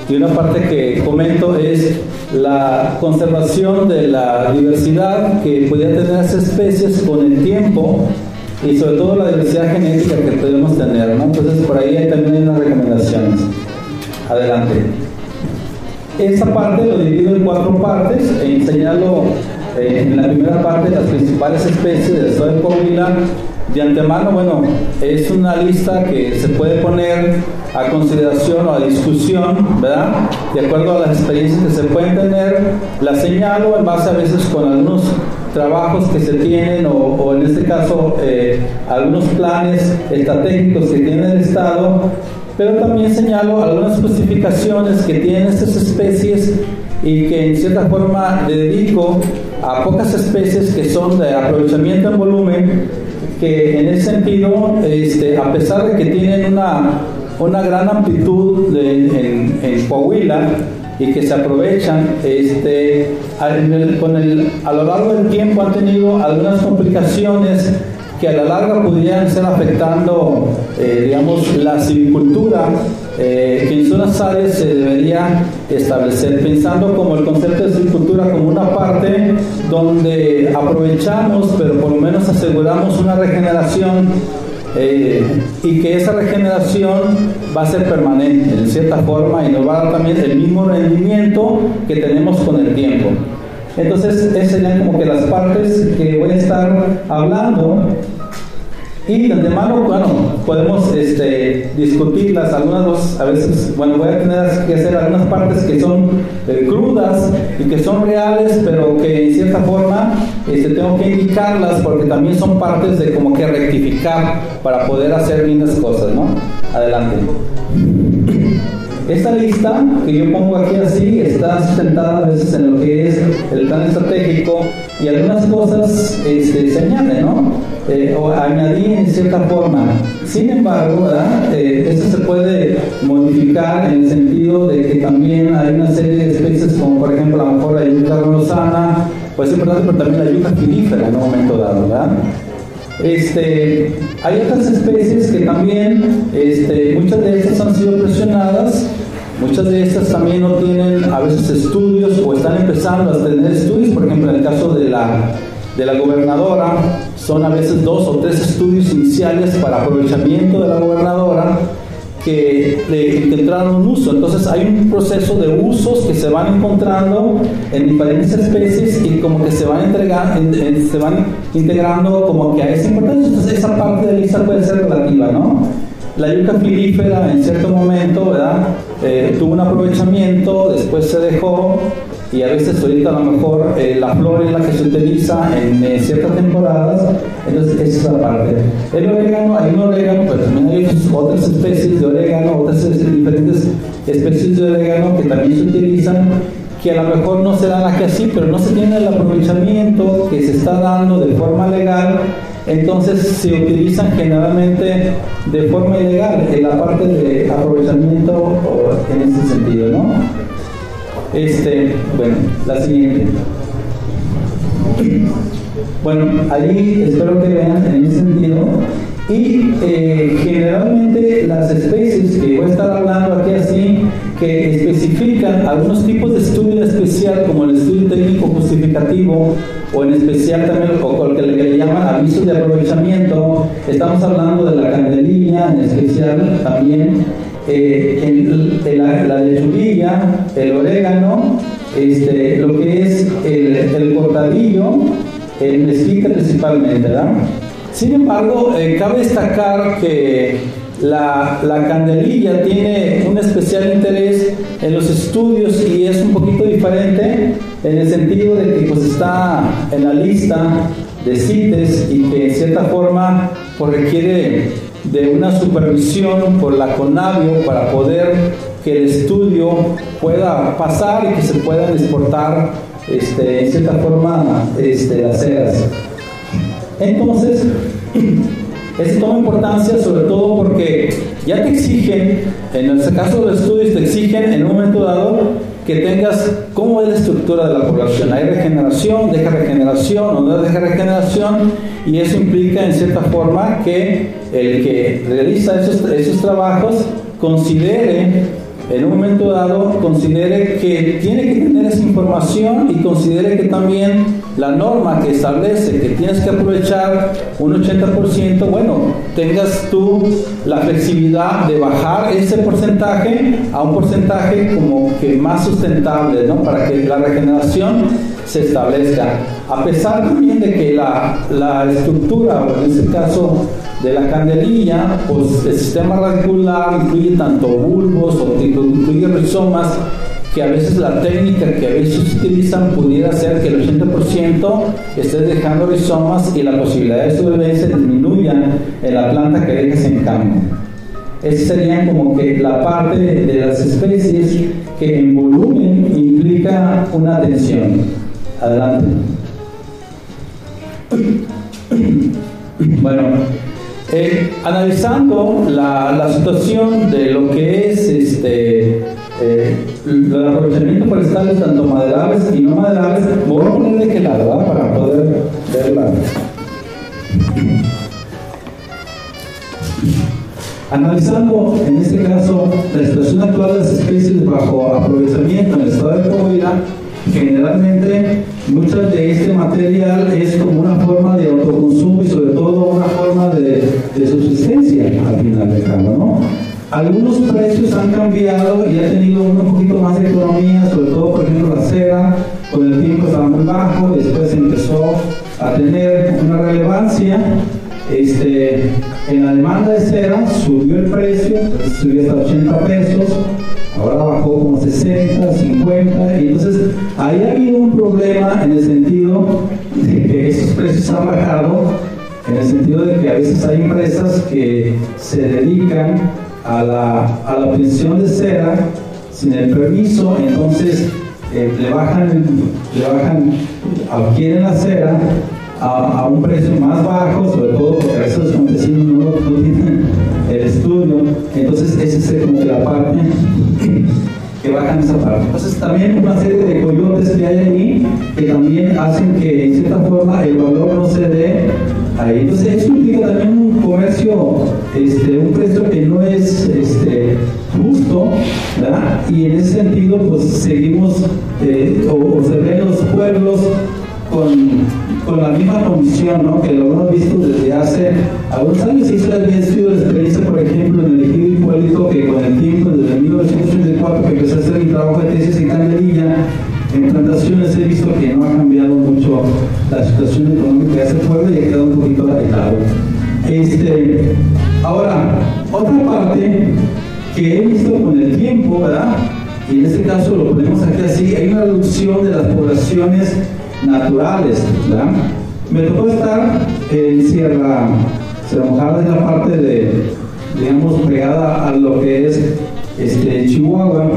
Y una parte que comento es la conservación de la diversidad que podría tener las especies con el tiempo y sobre todo la diversidad genética que podemos tener. Entonces por ahí también hay unas recomendaciones. Adelante. Esta parte lo divido en cuatro partes e enseñarlo eh, en la primera parte, las principales especies del estado de Coahuila, de antemano, bueno, es una lista que se puede poner a consideración o a discusión, ¿verdad? De acuerdo a las experiencias que se pueden tener, la señalo en base a veces con algunos trabajos que se tienen o, en este caso eh, algunos planes estratégicos que tiene el Estado, pero también señalo algunas especificaciones que tienen estas especies y que en cierta forma dedico a pocas especies que son de aprovechamiento en volumen, que en ese sentido, este, a pesar de que tienen una, una gran amplitud en, Coahuila, y que se aprovechan este, con el, a lo largo del tiempo han tenido algunas complicaciones que a la larga podrían estar afectando, eh, digamos, la silvicultura, eh, que zonas áreas se debería establecer, pensando como el concepto de silvicultura como una parte donde aprovechamos, pero por lo menos aseguramos una regeneración eh, y que esa regeneración va a ser permanente en cierta forma y nos va a dar también el mismo rendimiento que tenemos con el tiempo. Entonces, esas serían como que las partes que voy a estar hablando y de antemano, bueno, podemos este, discutirlas, algunas dos, a veces, bueno, voy a tener que hacer algunas partes que son eh, crudas y que son reales, pero que en cierta forma este, tengo que indicarlas porque también son partes de como que rectificar para poder hacer bien las cosas, ¿no? Adelante. Esta lista que yo pongo aquí así está sustentada a veces en lo que es el plan estratégico y algunas cosas este, se añaden, ¿no? Eh, o añadí en cierta forma. Sin embargo, eh, esto se puede modificar en el sentido de que también hay una serie de especies como por ejemplo a lo mejor la yuca rosana, pues es importante, pero también la yuca finífera en un momento dado, ¿verdad? Este, hay otras especies que también, este, muchas de estas han sido presionadas, muchas de estas también no tienen a veces estudios o están empezando a tener estudios, por ejemplo en el caso de la, de la gobernadora, son a veces dos o tres estudios iniciales para aprovechamiento de la gobernadora que le encontraron un uso. Entonces hay un proceso de usos que se van encontrando en diferentes especies y como que se van, entregando, se van integrando como que a esa importancia. Entonces esa parte de la lista puede ser relativa, ¿no? La yuca filífera en cierto momento, ¿verdad? Eh, tuvo un aprovechamiento, después se dejó y a veces ahorita a lo mejor eh, la flor es la que se utiliza en eh, ciertas temporadas, entonces esa es la parte. El orégano, hay un orégano, pero también hay otras especies de orégano, otras diferentes especies de orégano que también se utilizan que a lo mejor no se dan aquí así, pero no se tiene el aprovechamiento que se está dando de forma legal, entonces se utilizan generalmente de forma ilegal en la parte de aprovechamiento en ese sentido, ¿no? Este, bueno, la siguiente. Bueno, ahí espero que vean en ese sentido. Y eh, generalmente las especies que voy a estar hablando aquí así, que especifican algunos tipos de estudio especial, como el estudio técnico justificativo, o en especial también, o el que le llaman avisos de aprovechamiento, estamos hablando de la candelilla, en especial también eh, la, lechuguilla, el orégano, este, lo que es el, cortadillo, el mezquite principalmente, ¿verdad? Sin embargo, eh, cabe destacar que la, la, candelilla tiene un especial interés en los estudios y es un poquito diferente en el sentido de que pues, está en la lista de CITES y que en cierta forma pues, requiere de una supervisión por la CONAVIO para poder que el estudio pueda pasar y que se puedan exportar este, en cierta forma este, las ceras. Entonces, es de toma importancia sobre todo porque ya te exigen, en el caso de los estudios te exigen en un momento dado que tengas cómo es la estructura de la población. Hay regeneración, deja regeneración o no deja regeneración y eso implica en cierta forma que el que realiza esos, esos trabajos considere en un momento dado considere que tiene que tener esa información y considere que también la norma que establece que tienes que aprovechar un 80%, bueno, tengas tú la flexibilidad de bajar ese porcentaje a un porcentaje como que más sustentable, ¿no? Para que la regeneración se establezca. A pesar también de que la, la estructura, o en este caso de la candelilla, pues el sistema radicular incluye tanto bulbos o incluye rizomas que a veces la técnica que a veces utilizan pudiera ser que el 80% esté dejando rizomas y la posibilidad de sobrevivencia disminuya en la planta que dejes en campo. Esa sería como que la parte de las especies que en volumen implica una tensión. Adelante. Bueno, eh, analizando la, situación de lo que es este eh, el aprovechamiento forestal tanto maderables y no maderables, voy a poner de qué lado, Para poder verla. Analizando en este caso la situación actual de las especies bajo aprovechamiento en el estado de Coahuila, generalmente muchas de este material es como una forma de autoconsumo y sobre todo una forma de, de subsistencia al final de cabo, ¿no? Algunos precios han cambiado y ha tenido un poquito más de economía, sobre todo por ejemplo la cera, con el tiempo estaba muy bajo, después empezó a tener una relevancia. Este, en la demanda de cera subió el precio, subió hasta 80 pesos, ahora bajó como 60, 50, y entonces ahí ha habido un problema en el sentido de que esos precios han bajado, en el sentido de que a veces hay empresas que se dedican a la, a la obtención de cera sin el permiso, entonces eh, le bajan, le bajan, adquieren la cera a, un precio más bajo, sobre todo porque esos campesinos no, no tienen el estudio, entonces esa es como la parte que bajan esa parte. Entonces también una serie de coyotes que hay ahí que también hacen que en cierta forma el valor no se dé ahí. Entonces eso implica también un comercio, este, un precio que no es este, justo, ¿verdad? Y en ese sentido pues seguimos, eh, o, se ven los pueblos con, con, la misma condición ¿no? que lo hemos visto desde hace algunos años. Hizo el estudio de experiencia, por ejemplo, en el ejido Hipólito, que con el tiempo, desde 1934, que empecé a hacer mi trabajo de tesis en Candelilla, en plantaciones he visto que no ha cambiado mucho la situación económica de ese pueblo y ha quedado un poquito aislado. Este, ahora, otra parte que he visto con el tiempo, ¿verdad? Y en este caso lo ponemos aquí así, hay una reducción de las poblaciones naturales, ¿verdad? Me tocó estar en Sierra, Sierra Mojada, en la parte de, digamos, pegada a lo que es este, Chihuahua,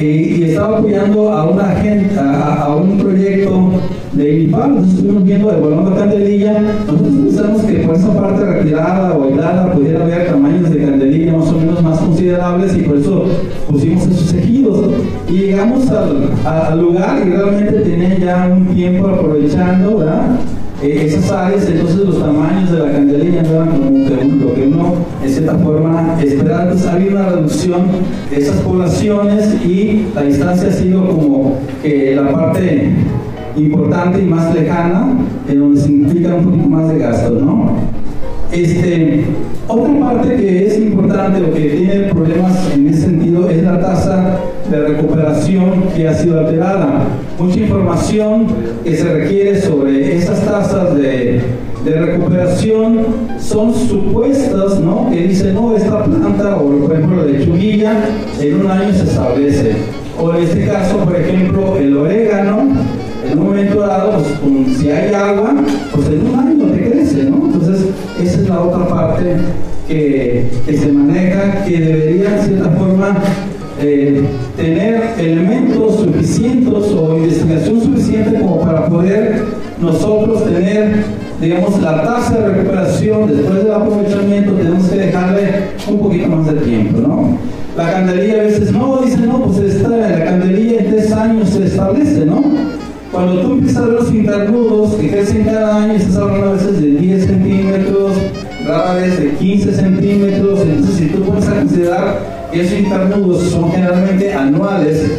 y, estaba apoyando a una gente, a, un proyecto de INIPAL, nosotros estuvimos viendo de Volando Candelilla, nosotros pensamos que por esa parte retirada o aislada pudiera haber tamaños de candelilla más o menos más considerables y por eso pusimos esos ejidos. Y llegamos al, lugar y realmente tenían ya un tiempo aprovechando, ¿verdad? Eh, esas áreas, entonces los tamaños de la candelilla eran como lo que uno en cierta forma esperaba. Entonces ha habido una reducción de esas poblaciones y la distancia ha sido como que la parte importante y más lejana, en donde significa un poquito más de gasto, ¿no? Este, otra parte que es importante o que tiene problemas en ese sentido es la tasa de recuperación que ha sido alterada. Mucha información que se requiere sobre esas tasas de, recuperación son supuestas, ¿no? Que dicen, no, esta planta, o por ejemplo la lechuguilla, en un año se establece. O en este caso, por ejemplo, el orégano, en un momento dado, pues, si hay agua, pues en un año te crece, ¿no? Entonces, esa es la otra parte que, se maneja, que debería, en cierta forma, eh, tener elementos suficientes o investigación suficiente como para poder nosotros tener, digamos, la tasa de recuperación después del aprovechamiento, tenemos que dejarle un poquito más de tiempo, ¿no? La candelilla a veces no, dice, no, pues está, la candelilla en tres años se establece, ¿no? Cuando tú empiezas a ver los internudos que crecen cada año, estás hablando a veces de 10 centímetros, rara vez de 15 centímetros, entonces si tú puedes considerar esos internudos son generalmente anuales,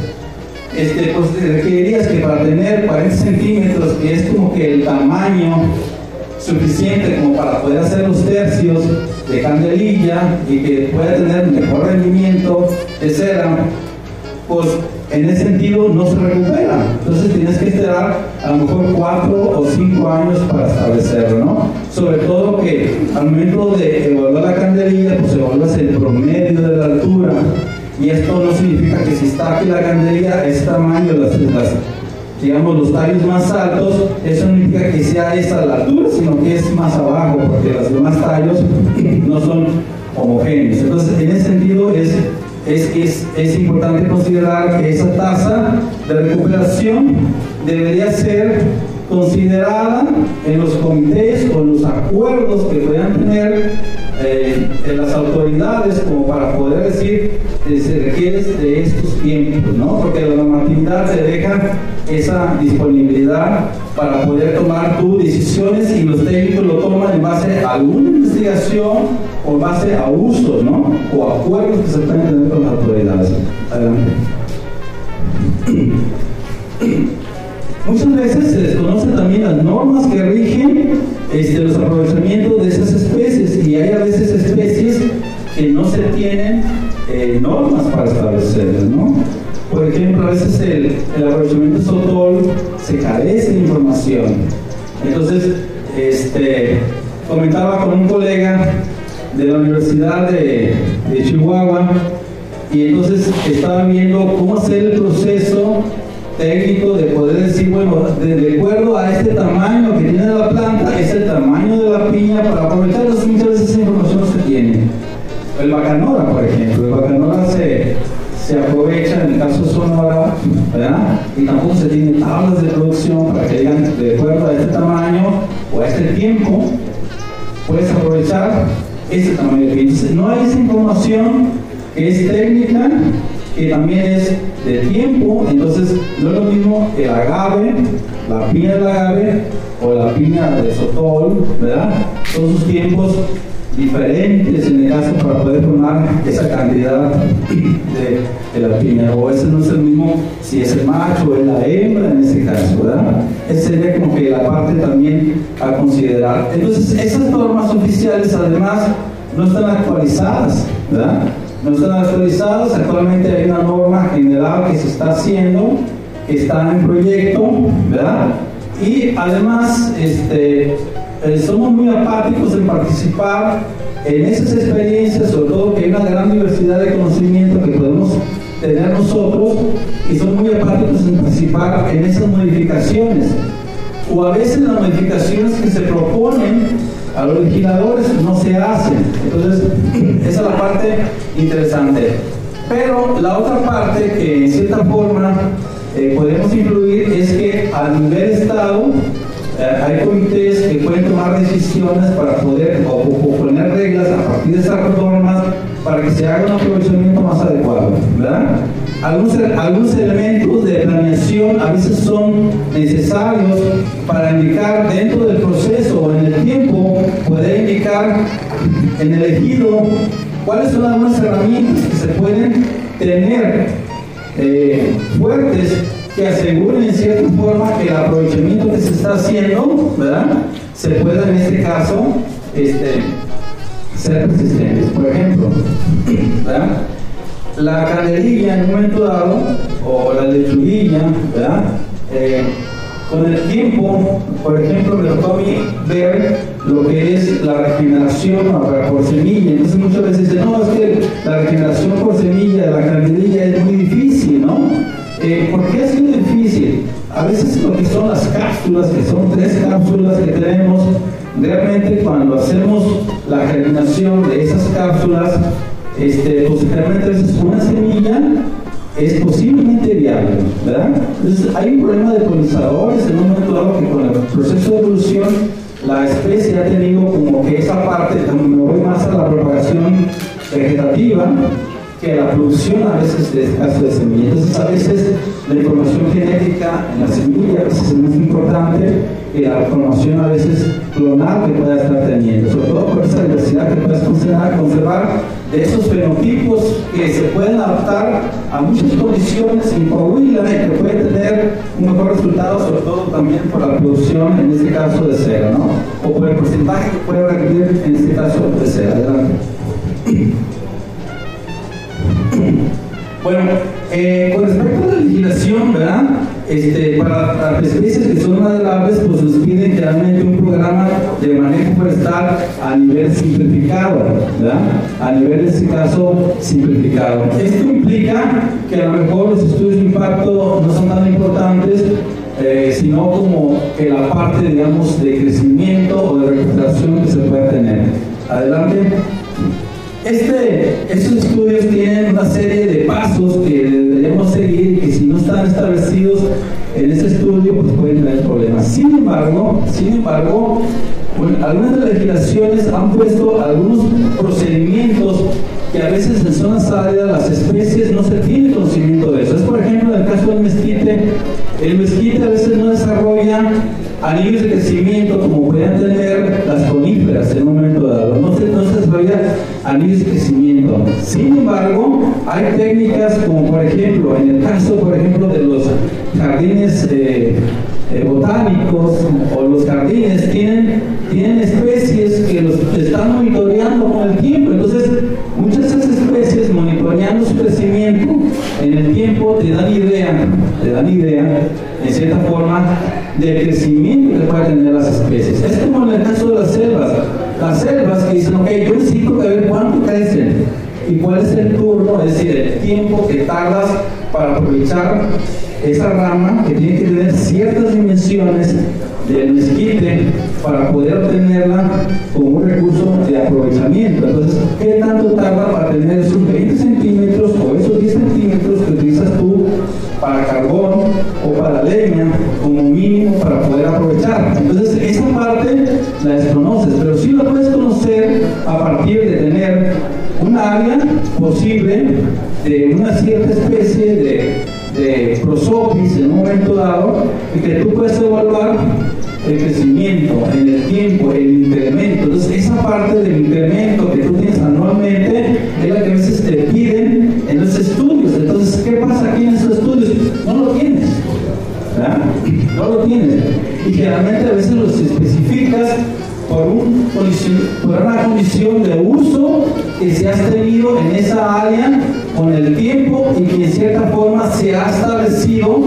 este, pues requerirías que para tener 40 centímetros, que es como que el tamaño suficiente como para poder hacer los tercios de candelilla y que pueda tener mejor rendimiento de cera, pues en ese sentido no se recupera. Entonces tienes que esperar a lo mejor 4 o 5 años para establecerlo, ¿no? Sobre todo que al momento de evaluar la candelilla, pues evalúas el promedio de la altura. Y esto no significa que si está aquí la candelilla, es tamaño, digamos, los tallos más altos, eso no significa que sea esa la altura, sino que es más abajo, porque los demás tallos no son homogéneos. Entonces, en ese sentido, es, es, es, es importante considerar que esa tasa de recuperación debería ser considerada en los comités o en los acuerdos que puedan tener eh, las autoridades como para poder decir que se requiere de estos tiempos, ¿no? Porque la normatividad te deja esa disponibilidad para poder tomar tus decisiones y los técnicos lo toman en base a alguna investigación en base a usos, ¿no? O acuerdos que se pueden tener con las autoridades. Muchas veces se desconocen también las normas que rigen este, los aprovechamientos de esas especies y hay a veces especies que no se tienen eh, normas para establecerlas, ¿no? Por ejemplo, a veces el, el aprovechamiento sotol se carece de información. Entonces, este, comentaba con un colega de la Universidad de, Chihuahua y entonces estaba viendo cómo hacer el proceso técnico de poder decir, bueno, de, acuerdo a este tamaño que tiene la planta, es el tamaño de la piña para aprovechar las muchas veces esa información se tiene. El bacanora, por ejemplo, el bacanora se, se aprovecha en el caso Sonora, ¿verdad? Y tampoco se tiene tablas de producción para que digan de acuerdo a este tamaño o a este tiempo, puedes aprovechar ese tamaño de no esa información que es técnica, que también es de tiempo, entonces no es lo mismo el agave, la piña del agave o la piña de sotol, ¿verdad? Son sus tiempos diferentes en el caso para poder formar esa cantidad de, de, la piña, o ese no es el mismo si es el macho o es la hembra en ese caso, ¿verdad? Esa sería como que la parte también a considerar. Entonces, esas normas oficiales además no están actualizadas, ¿verdad? no están actualizados. Actualmente hay una norma general que se está haciendo, que está en proyecto, ¿verdad? Y además, este, eh, somos muy apáticos en participar en esas experiencias, sobre todo que hay una gran diversidad de conocimiento que podemos tener nosotros y son muy apáticos en participar en esas modificaciones. O a veces las modificaciones que se proponen a los legisladores no se hacen. Entonces, esa es la parte interesante. Pero la otra parte que en cierta forma eh, podemos influir es que a nivel Estado hay comités que pueden tomar decisiones para poder o, poner reglas a partir de esas normas para que se haga un aprovechamiento más adecuado, ¿verdad? Algunos, algunos elementos de planeación a veces son necesarios para indicar dentro del proceso o en el tiempo, poder indicar en el ejido cuáles son algunas herramientas que se pueden tener eh, fuertes que aseguren en cierta forma que el aprovechamiento que se está haciendo, ¿verdad? Se pueda en este caso este, ser resistentes. Por ejemplo, ¿verdad? la candelilla en un momento dado, o la lechuguilla, ¿verdad? Eh, con el tiempo, por ejemplo, me tocó a mí ver lo que es la regeneración por semilla. Entonces muchas veces dicen, no, es que la regeneración por semilla de la candelilla es muy difícil, ¿no? Eh, ¿Por qué ha sido difícil? A veces lo que son las cápsulas, que son tres cápsulas que tenemos, realmente cuando hacemos la germinación de esas cápsulas, este, posiblemente a veces una semilla es posiblemente viable, ¿verdad? Entonces hay un problema de polinizadores en un momento dado que con el proceso de evolución la especie ha tenido como que esa parte, me voy más a la propagación vegetativa, que la producción a veces de caso de semilla. Entonces a veces la información genética en la semilla a veces es muy importante y la información a veces clonal que pueda estar teniendo, sobre todo por esa diversidad que puedas considerar, conservar de esos fenotipos que se pueden adaptar a muchas condiciones en y que puede tener un mejor resultado, sobre todo también por la producción, en este caso de cera, ¿no? O por el porcentaje que puede requerir, en este caso, de cera. Adelante. Bueno, eh, con respecto a la legislación, ¿verdad? Este, para las especies que son maderables, pues nos piden realmente un programa de manejo forestal a nivel simplificado, ¿verdad? A nivel, en este caso, simplificado. Esto implica que a lo mejor los estudios de impacto no son tan importantes, eh, sino como que la parte, digamos, de crecimiento o de recuperación que se puede tener. Adelante. Este, estos estudios tienen una serie de pasos que debemos seguir y que si no están establecidos en ese estudio pues pueden tener problemas. Sin embargo, sin embargo, algunas legislaciones han puesto algunos procedimientos que a veces en zonas áridas las especies no se tiene conocimiento de eso. Es por ejemplo en el caso del mezquite, el mezquite a veces no desarrolla anillos de crecimiento como pueden tener las coníferas en un momento dado. No se desarrolla anillos de crecimiento. Sin embargo, hay técnicas como por ejemplo, en el caso por ejemplo de los jardines eh, eh, botánicos o los jardines tienen, tienen especies que los están monitoreando con el tiempo. Entonces, muchas especies monitoreando su crecimiento en el tiempo te dan idea, te dan idea, en cierta forma, del crecimiento que pueden tener las especies. Es como en el caso de las selvas. Las selvas que dicen, ok, yo necesito ver cuánto crecen y cuál es el turno, es decir, el tiempo que tardas para aprovechar esa rama que tiene que tener ciertas dimensiones del mezquite para poder obtenerla como un recurso de aprovechamiento. Entonces, ¿qué tanto tarda para tener esos 20 centímetros o esos 10 centímetros que utilizas tú para carbón o para leña como mínimo para poder aprovechar? Entonces, esa parte la desconoces, pero sí la puedes conocer a partir de tener un área posible de una cierta especie de de prosopis en un momento dado y que tú puedes evaluar el crecimiento en el tiempo, el incremento. Entonces, esa parte del incremento que tú tienes anualmente es la que a veces te piden en los estudios. Entonces, ¿qué pasa aquí en esos estudios? No lo tienes. No lo tienes. Y generalmente a veces los especificas por, por una condición de uso que se ha tenido en esa área con el tiempo y que en cierta forma se ha establecido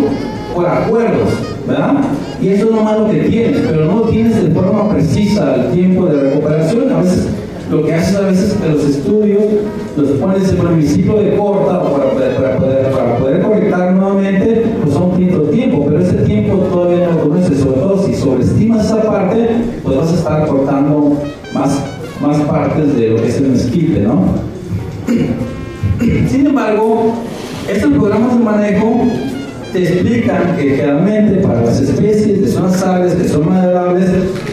por acuerdos, ¿verdad? Y eso es lo malo que tienes, pero no lo tienes de forma precisa el tiempo de recuperación. A veces lo que haces a veces es que los estudios los pones en el municipio de corta para, poder, para poder conectar nuevamente, pues son un tiempo, pero ese tiempo todavía no lo conoces, sobre todo si sobreestimas esa parte, pues vas a estar cortando más, más partes de lo que es el mezquite, ¿no? Sin embargo, estos programas de manejo te explican que generalmente para las especies de zonas áreas que son maderables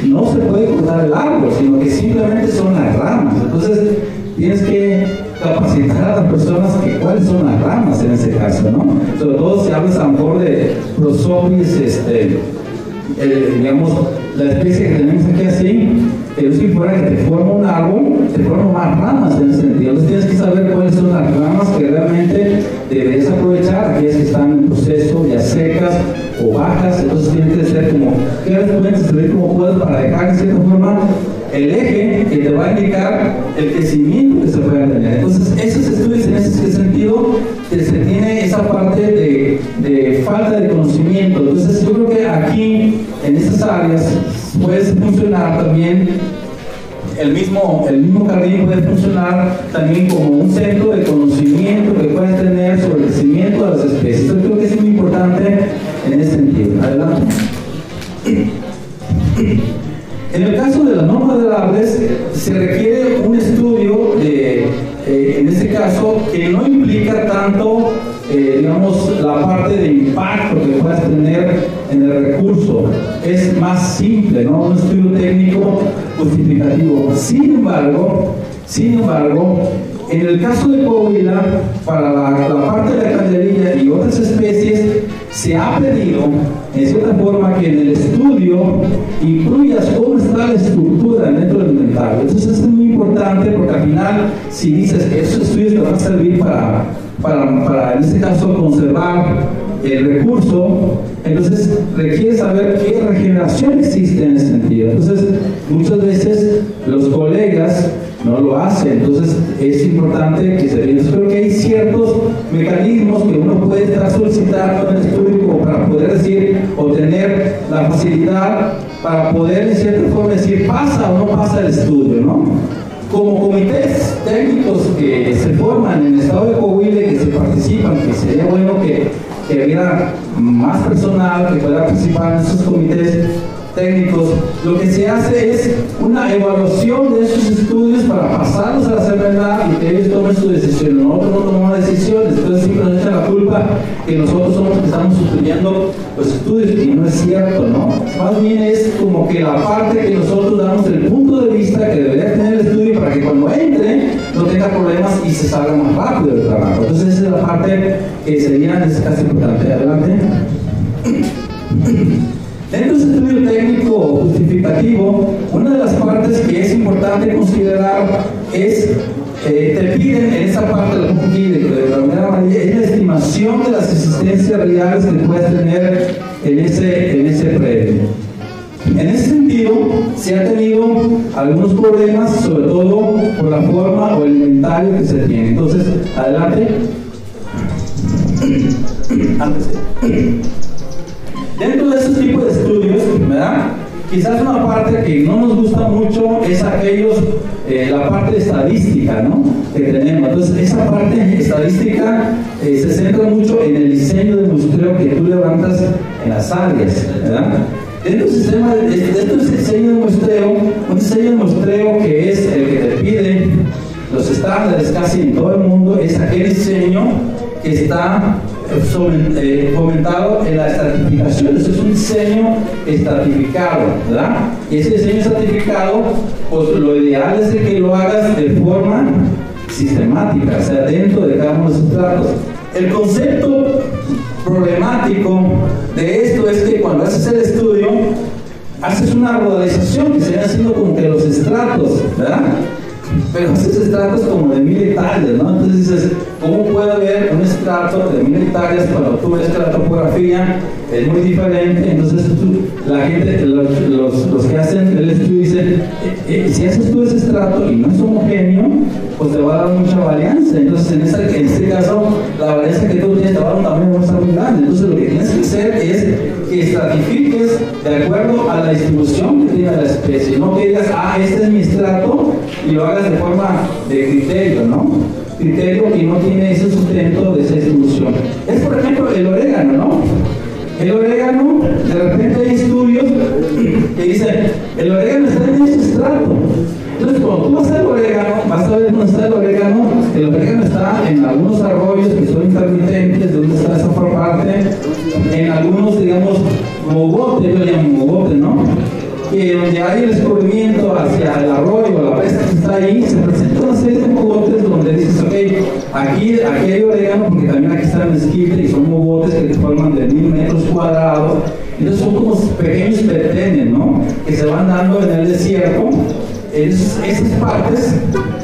no se puede cortar el árbol, sino que simplemente son las ramas. Entonces tienes que capacitar a las personas que cuáles son las ramas en ese caso, ¿no? Sobre todo si hablas a lo mejor de prosopis, este, digamos, la especie que tenemos aquí así, es si fuera que te forma un árbol, te forma más ramas en ese sentido. Entonces tienes que saber cuáles son las ramas que realmente debes aprovechar, aquellas que están en proceso, ya secas o bajas, entonces tienes que ser como, ¿qué puedes servir como puedes para dejar en cierta forma el eje que te va a indicar el crecimiento que se puede tener. Entonces, esos estudios en ese sentido, se tiene esa parte de, de falta de conocimiento. Entonces, yo creo que aquí, en esas áreas, puede funcionar también el mismo, el mismo jardín puede funcionar también como un centro de conocimiento que puedes tener sobre el crecimiento de las especies. Yo creo que es muy importante en ese sentido. Adelante. En el caso de las normas de árboles, se requiere un estudio, eh, en este caso, que no implica tanto, eh, digamos, la parte de impacto que puedas tener en el recurso. Es más simple, ¿no? Un estudio técnico justificativo. Sin embargo, sin embargo, en el caso de Coahuila, para la, parte de la candelilla y otras especies, se ha pedido, en cierta forma, que en el estudio incluyas cómo está la estructura dentro del inventario. Entonces, es muy importante porque al final, si dices que esos estudios te van a servir para, para, para en este caso, conservar el recurso, entonces requiere saber qué regeneración existe en ese sentido. Entonces, muchas veces los colegas no lo hace. Entonces es importante que se Yo creo que hay ciertos mecanismos que uno puede estar solicitando en el estudio para poder decir o tener la facilidad para poder en cierta forma decir pasa o no pasa el estudio, ¿no? Como comités técnicos que se forman en el estado de Coahuila que se participan, que sería bueno que, que hubiera más personal que pueda participar en esos comités, técnicos, lo que se hace es una evaluación de esos estudios para pasarlos a la CMLA y que ellos tomen su decisión. Nosotros no tomamos decisiones, entonces siempre nos echan la culpa que nosotros somos que estamos sustrayendo los estudios y no es cierto, ¿no? Más bien es como que la parte que nosotros damos el punto de vista que debería tener el estudio para que cuando entre no tenga problemas y se salga más rápido del trabajo. Entonces esa es la parte que sería en este caso importante. Adelante. Dentro de estudio técnico justificativo, una de las partes que es importante considerar es, eh, te piden en esa parte de la de la manera amarilla, es la estimación de las existencias reales que puedes tener en ese, en ese predio. En ese sentido, se ha tenido algunos problemas, sobre todo por la forma o el inventario que se tiene. Entonces, adelante. Antes. Dentro de ese tipo de estudios, ¿verdad? Quizás una parte que no nos gusta mucho es aquellos, eh, la parte estadística, ¿no? Que tenemos. Entonces, esa parte estadística eh, se centra mucho en el diseño de muestreo que tú levantas en las áreas, ¿verdad? Dentro del sistema, del diseño de muestreo, un diseño de muestreo que es el que te pide los estándares casi en todo el mundo, es aquel diseño que está fomentado en la estratificación. Eso es un diseño estratificado, ¿verdad? Y ese diseño estratificado, pues lo ideal es que lo hagas de forma sistemática, o sea, dentro de cada uno de esos estratos. El concepto problemático de esto es que cuando haces el estudio, haces una rodalización que se va haciendo como que los estratos, ¿verdad? Pero haces estratos como de mil hectáreas, ¿no? Entonces dices, ¿cómo puede haber un estrato de mil hectáreas cuando tú ves que la topografía es muy diferente? Entonces la gente, los, los, que hacen el estudio dicen, eh, eh, si haces tú ese estrato y no es homogéneo, pues te va a dar mucha varianza. Entonces en, en este caso, la varianza que tú tienes te va a dar un tamaño muy grande. Entonces lo que tienes que hacer es que estratifiques de acuerdo a la distribución que tiene la especie. No que digas, ah, este es mi estrato y lo hagas de forma de criterio, ¿no? Criterio que no tiene ese sustento de esa distribución. Es por ejemplo el orégano, ¿no? El orégano, de repente hay estudios que dicen, el orégano está en ese estrato. Entonces, cuando tú vas al orégano, vas a ver dónde está el orégano. El orégano está en algunos arroyos que son intermitentes, donde está esa parte, en algunos, digamos, mogotes, yo llamo mogotes, ¿no? que donde hay el descubrimiento hacia el arroyo o la presa que está ahí, se presenta una serie de mogotes donde dices, ok, aquí, aquí hay orégano porque también aquí está el mezquite y son mogotes que forman de mil metros cuadrados. Entonces son como pequeños petenes, ¿no? Que se van dando en el desierto. Es, esas partes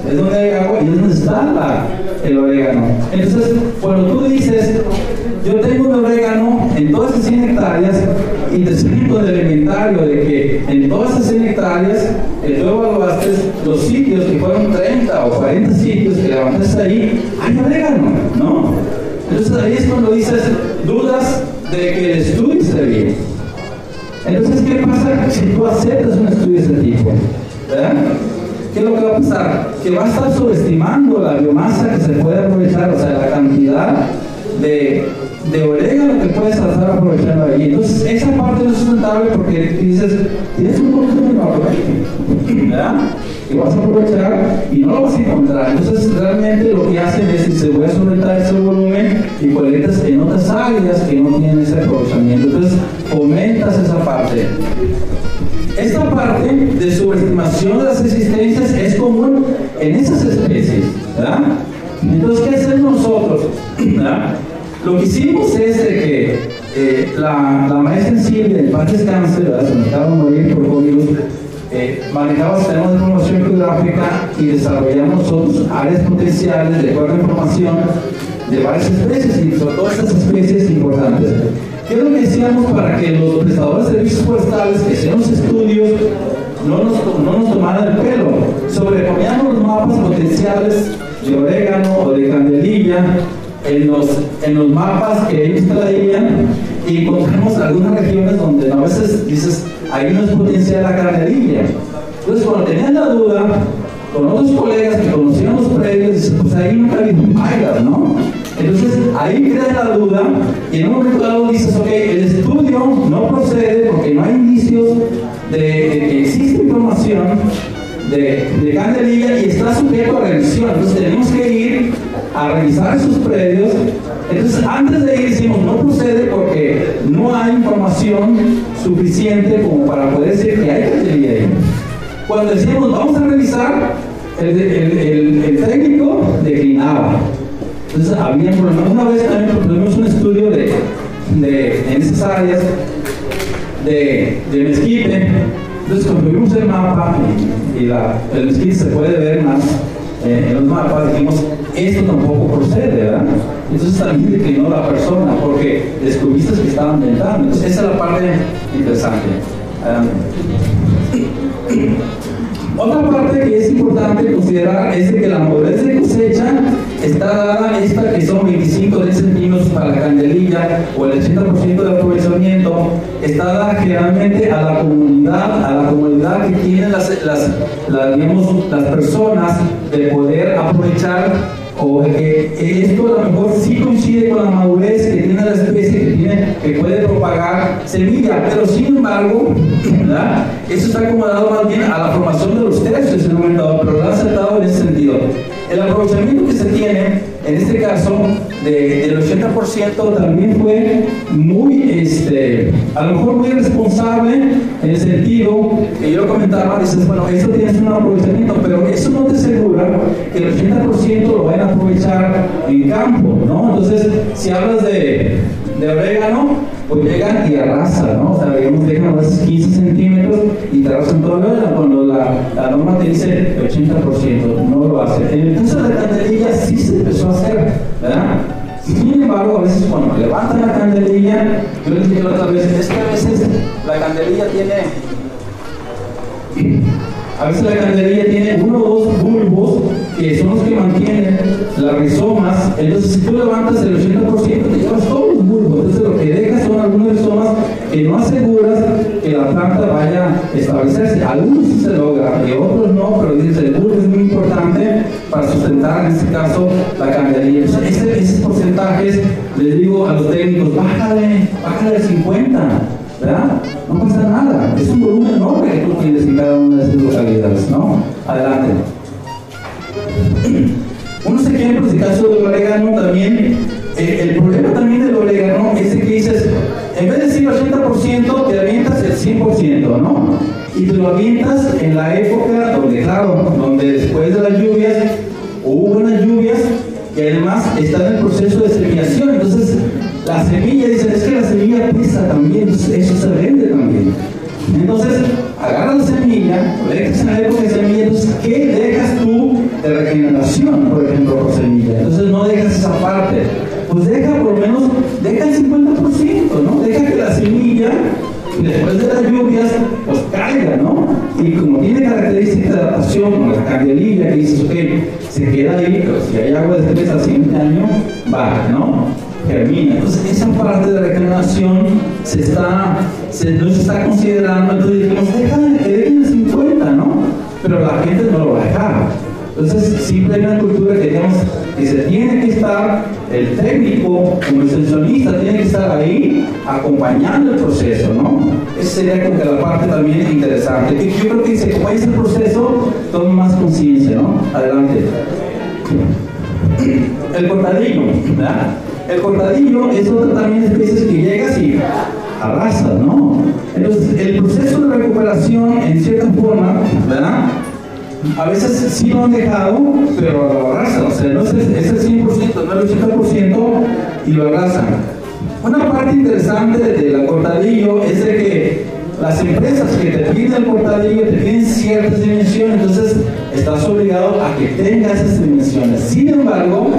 es donde agua y es donde está el orégano. Entonces, cuando tú dices, yo tengo un orégano en todas esas 100 hectáreas y te explico del inventario de que en todas esas 100 hectáreas tú evaluaste los sitios que fueron 30 o 40 sitios que levantaste ahí, hay orégano, ¿no? Entonces ahí es cuando dices dudas de que el estudio esté bien. Entonces, ¿qué pasa si tú aceptas un estudio de ese tipo? ¿Qué es lo que va a pasar? Que va a estar subestimando la biomasa que se puede aprovechar, o sea, la cantidad de de orégano que puedes estar aprovechando ahí. Entonces, esa parte es sustentable porque dices, tienes un volumen enorme, ¿verdad? Y vas a aprovechar y no lo vas a encontrar. Entonces, realmente lo que hacen es que se voy a solventar ese volumen y colectas en otras áreas que no tienen ese aprovechamiento. Entonces, aumentas esa parte. Esta parte de subestimación de las existencias es común en esas especies, ¿verdad? Entonces, ¿qué hacemos nosotros? Lo que hicimos es que eh, la, la, maestra Silvia, en paz descanse, se me acaba de morir por COVID, eh, manejaba sistemas de información geográfica y desarrollamos nosotros áreas potenciales de acuerdo información de varias especies y sobre todo estas especies importantes. ¿Qué es lo que decíamos para que los prestadores de servicios forestales que hacían los estudios no nos, no nos tomaran el pelo. Sobreponíamos los mapas potenciales de orégano o de candelilla en los, en los mapas que ellos traían y encontramos algunas regiones donde a veces dices, ahí no es potencial la candelilla. Entonces, cuando tenían la duda, con otros colegas que conocían los predios, pues ahí nunca había ¿no? Entonces, ahí crea la duda y en un momento dado dices, ok, el estudio no procede porque no hay indicios de, que existe información de, de candelilla y está sujeto a revisión. Entonces, tenemos que ir a revisar esos predios. Entonces, antes de ir decimos, no procede porque no hay información suficiente como para poder decir que hay candelilla ahí. Cuando decimos, vamos a revisar, el técnico declinaba. Entonces, había problemas. Una vez también tuvimos un estudio de, de, en esas áreas de, de mezquite. Entonces, vimos el mapa y, la, el mezquite se puede ver más eh, en los mapas, dijimos, esto tampoco procede, ¿verdad? Entonces también declinó la persona porque descubriste que estaban inventando. Entonces, esa es la parte interesante. Otra parte que es importante considerar es que la madurez de cosecha está dada esta que son 25 de centímetros para la candelilla o el 80% de aprovechamiento, está dada generalmente a la comunidad, a la comunidad que tienen las, las, digamos, las personas de poder aprovechar o que esto a lo mejor sí coincide con la madurez que tiene la especie que, tiene, que puede propagar semilla, pero sin embargo, ¿verdad? eso está acomodado más bien a la formación de los tercios en un momento pero lo ha aceptado en ese sentido. El aprovechamiento que se tiene, en este caso, de, del 80% también fue muy, este, a lo mejor muy responsable en el sentido que yo comentaba, dices, bueno, esto tiene un aprovechamiento, pero eso no te asegura que el 80% lo vayan a aprovechar en campo, ¿no? Entonces, si hablas de, de orégano, pues llegan y arrasan, ¿no? O sea, digamos, dejan a veces 15 centímetros y te arrasan todo el cuando la, la norma te dice 80%, no lo hace. En el caso de la candelilla sí se empezó a hacer, ¿verdad? Sin embargo, a veces cuando levantan la candelilla, yo les dije otra vez, es que a veces la candelilla tiene a veces la candelilla tiene uno o dos bulbos que son los que mantienen las rizomas. Entonces, si tú levantas el 80%, te llevas todos los bulbos. Entonces, lo que dejas rizomas que no aseguras que la planta vaya a establecerse. Algunos sí se logra y otros no, pero dices, el bulbo es muy importante para sustentar, en este caso, la. Entonces, ese, esos porcentajes, les digo a los técnicos, bájale, bájale el 50. ¿verdad? No pasa nada, es un volumen enorme que tú tienes en cada una de esas localidades, ¿no? Adelante. Unos ejemplos, el caso del orégano también, eh, el problema también del orégano es que dices, en vez de decir 80%, te avientas el 100%, ¿no? Y te lo avientas en la época donde, claro, donde después de las lluvias, hubo unas lluvias y además está en el proceso de semillación, entonces la semilla, dicen, es que la semilla pesa también, eso se vende también. Entonces, agarras la semilla, lo dejas en la época de semilla, entonces, ¿qué dejas tú de regeneración, por ejemplo, por semilla? Entonces, no dejas esa parte. Pues deja por lo menos, deja el 50%, ¿no? Deja que la semilla, después de las lluvias, pues caiga, ¿no? Y como tiene características de adaptación, como la candelilla, que dices, ok, se queda ahí, pero si hay agua después al siguiente año, va, ¿no? germina. Entonces, esa parte de regeneración se está, no se está considerando. Entonces dijimos, déjale que dejen el 50, ¿no? Pero la gente no lo va a dejar. Entonces, siempre hay una cultura que digamos que se tiene que estar, el técnico, como extensionista, tiene que estar ahí acompañando el proceso, ¿no? Esa sería como que la parte también interesante. Que yo creo que si acompaña el proceso, toma más conciencia, ¿no? Adelante. El cortadillo, ¿verdad? El cortadillo es otra también especie que llegas y arrasas, ¿no? Entonces, el proceso de recuperación, en cierta forma, ¿verdad? A veces sí lo han dejado, pero lo arrasan, o sea, no es, es el 100%, no el 80% y lo arrasan. Una parte interesante del cortadillo es de que las empresas que te piden el cortadillo te piden ciertas dimensiones, entonces estás obligado a que tengas esas dimensiones. Sin embargo,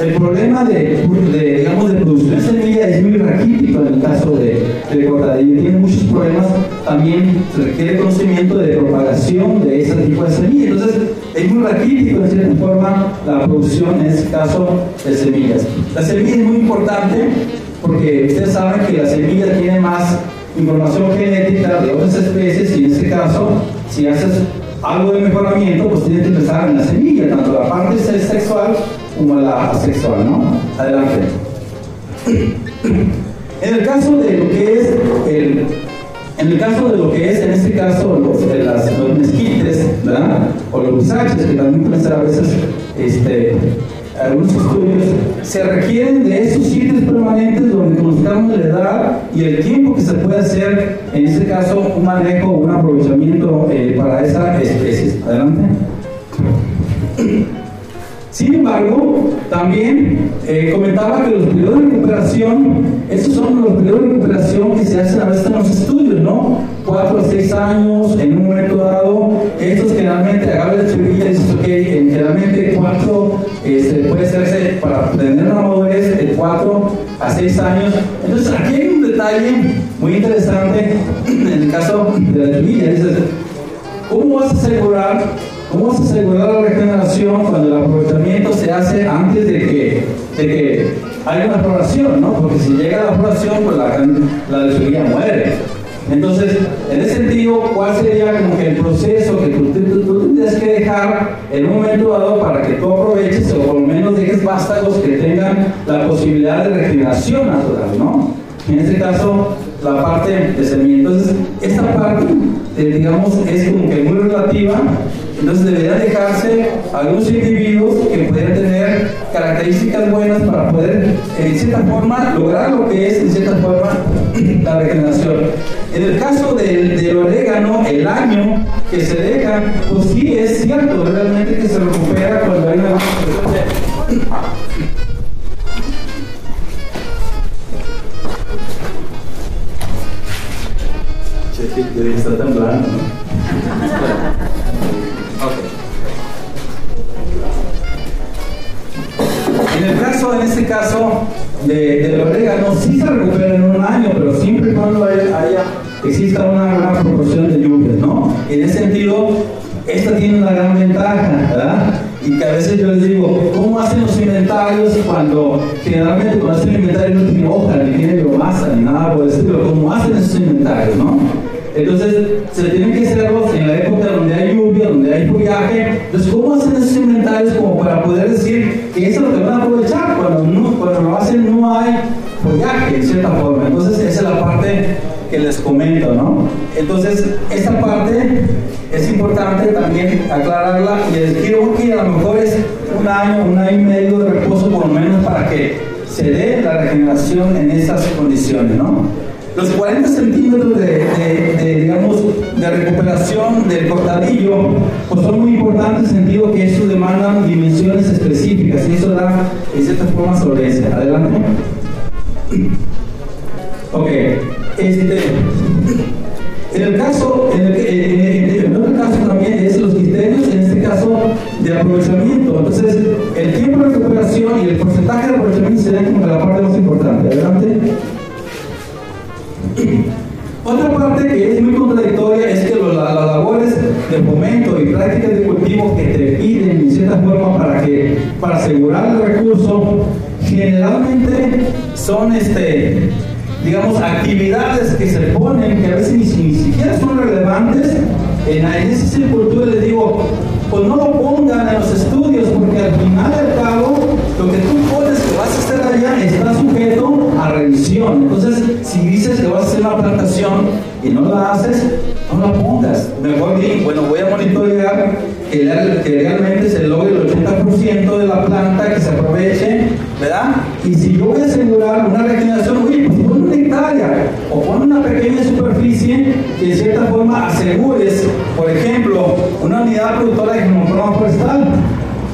el problema de, de, digamos, de producción de semilla es muy raquítico en el caso de, de cortadillo, tiene muchos problemas, también requiere conocimiento de propagación de ese tipo de semilla, entonces es muy raquítico en cierta forma la producción en este caso de semillas. La semilla es muy importante porque ustedes saben que la semilla tiene más información genética de otras especies y en este caso, si haces algo de mejoramiento, pues tienes que empezar en la semilla, tanto la parte sexual como la asexual, ¿no? Adelante. En el caso de lo que es el, en el caso de lo que es, en este caso, los, las, mezquites, ¿verdad? O los bisaches, que también pueden ser a veces este, algunos estudios, se requieren de esos sitios permanentes donde conozcamos la edad y el tiempo que se puede hacer, en este caso, un manejo o un aprovechamiento eh, para esa especie. Adelante. Sin embargo, también eh, comentaba que los periodos de recuperación, estos son los periodos de recuperación que se hacen a veces en los estudios, ¿no? Cuatro a seis años en un momento dado. Estos generalmente, agarra la chivilla y dices, ok, generalmente cuatro este, puede hacerse para tener una madurez de cuatro a seis años. Entonces, aquí hay un detalle muy interesante en el caso de la chivilla. Dices, ¿cómo vas a asegurar ¿Cómo se asegurar la regeneración cuando el aprovechamiento se hace antes de que, de que haya una floración? ¿no? Porque si llega la floración, pues la, la lechuguilla muere. Entonces, en ese sentido, ¿cuál sería como que el proceso que tú, tú, tendrías que dejar en un momento dado para que tú aproveches o por lo menos dejes vástagos que tengan la posibilidad de regeneración natural, ¿no? En este caso, la parte de semilla. Entonces, esta parte, eh, digamos, es como que muy relativa entonces debería dejarse algunos individuos que pudieran tener características buenas para poder, en cierta forma, lograr lo que es, en cierta forma, la regeneración. En el caso del, del orégano, el año que se deja, pues sí es cierto, realmente que se recupera cuando hay una Cheque, está temblando, ¿no? en este caso de, del orégano, sí se recupera en un año, pero siempre y cuando haya, exista una, una proporción de lluvias, ¿no? En ese sentido, esta tiene una gran ventaja, ¿verdad? Y que a veces yo les digo, ¿cómo hacen los inventarios cuando generalmente cuando hacen inventario no tiene hoja, ni tiene biomasa, ni nada por el estilo? ¿Cómo hacen esos inventarios, no? Entonces, se tienen que hacerlos en la época donde hay lluvia, donde hay follaje. Entonces, ¿cómo hacen esos inventarios como para poder decir que eso es lo que van a aprovechar? Cuando, no, cuando lo hacen no hay follaje, en cierta forma. Entonces, esa es la parte que les comento, ¿no? Entonces, esta parte es importante también aclararla y quiero que a lo mejor es un año, un año y medio de reposo por lo menos para que se dé la regeneración en esas condiciones, ¿no? Los 40 centímetros de, digamos, de recuperación del cortadillo pues son muy importantes en el sentido que eso demandan dimensiones específicas y eso da en cierta forma solvencia. Adelante. Ok. Este, en el caso, en, el, otro caso también es los criterios, en este caso de aprovechamiento. Entonces, el tiempo de recuperación y el porcentaje de aprovechamiento sería como la parte más importante. Adelante. Otra parte que es muy contradictoria es que las labores de fomento y prácticas de cultivo que te piden en cierta forma para, que, para asegurar el recurso generalmente son este, digamos, actividades que se ponen que a veces ni, siquiera son relevantes. En, en esa sepultura les digo, pues no lo pongan en los estudios porque al final del cabo lo que tú pones que vas a hacer allá está sujeto a revisión. Entonces, si dices que vas a hacer una plantación y no la haces, no la pongas. Mejor di, bueno, voy a monitorear que, realmente se logre el 80% de la planta, que se aproveche, ¿verdad? Y si yo voy a asegurar una regeneración, oye, pues pon una hectárea o pon una pequeña superficie que de cierta forma asegures, por ejemplo, una unidad productora de genoma forestal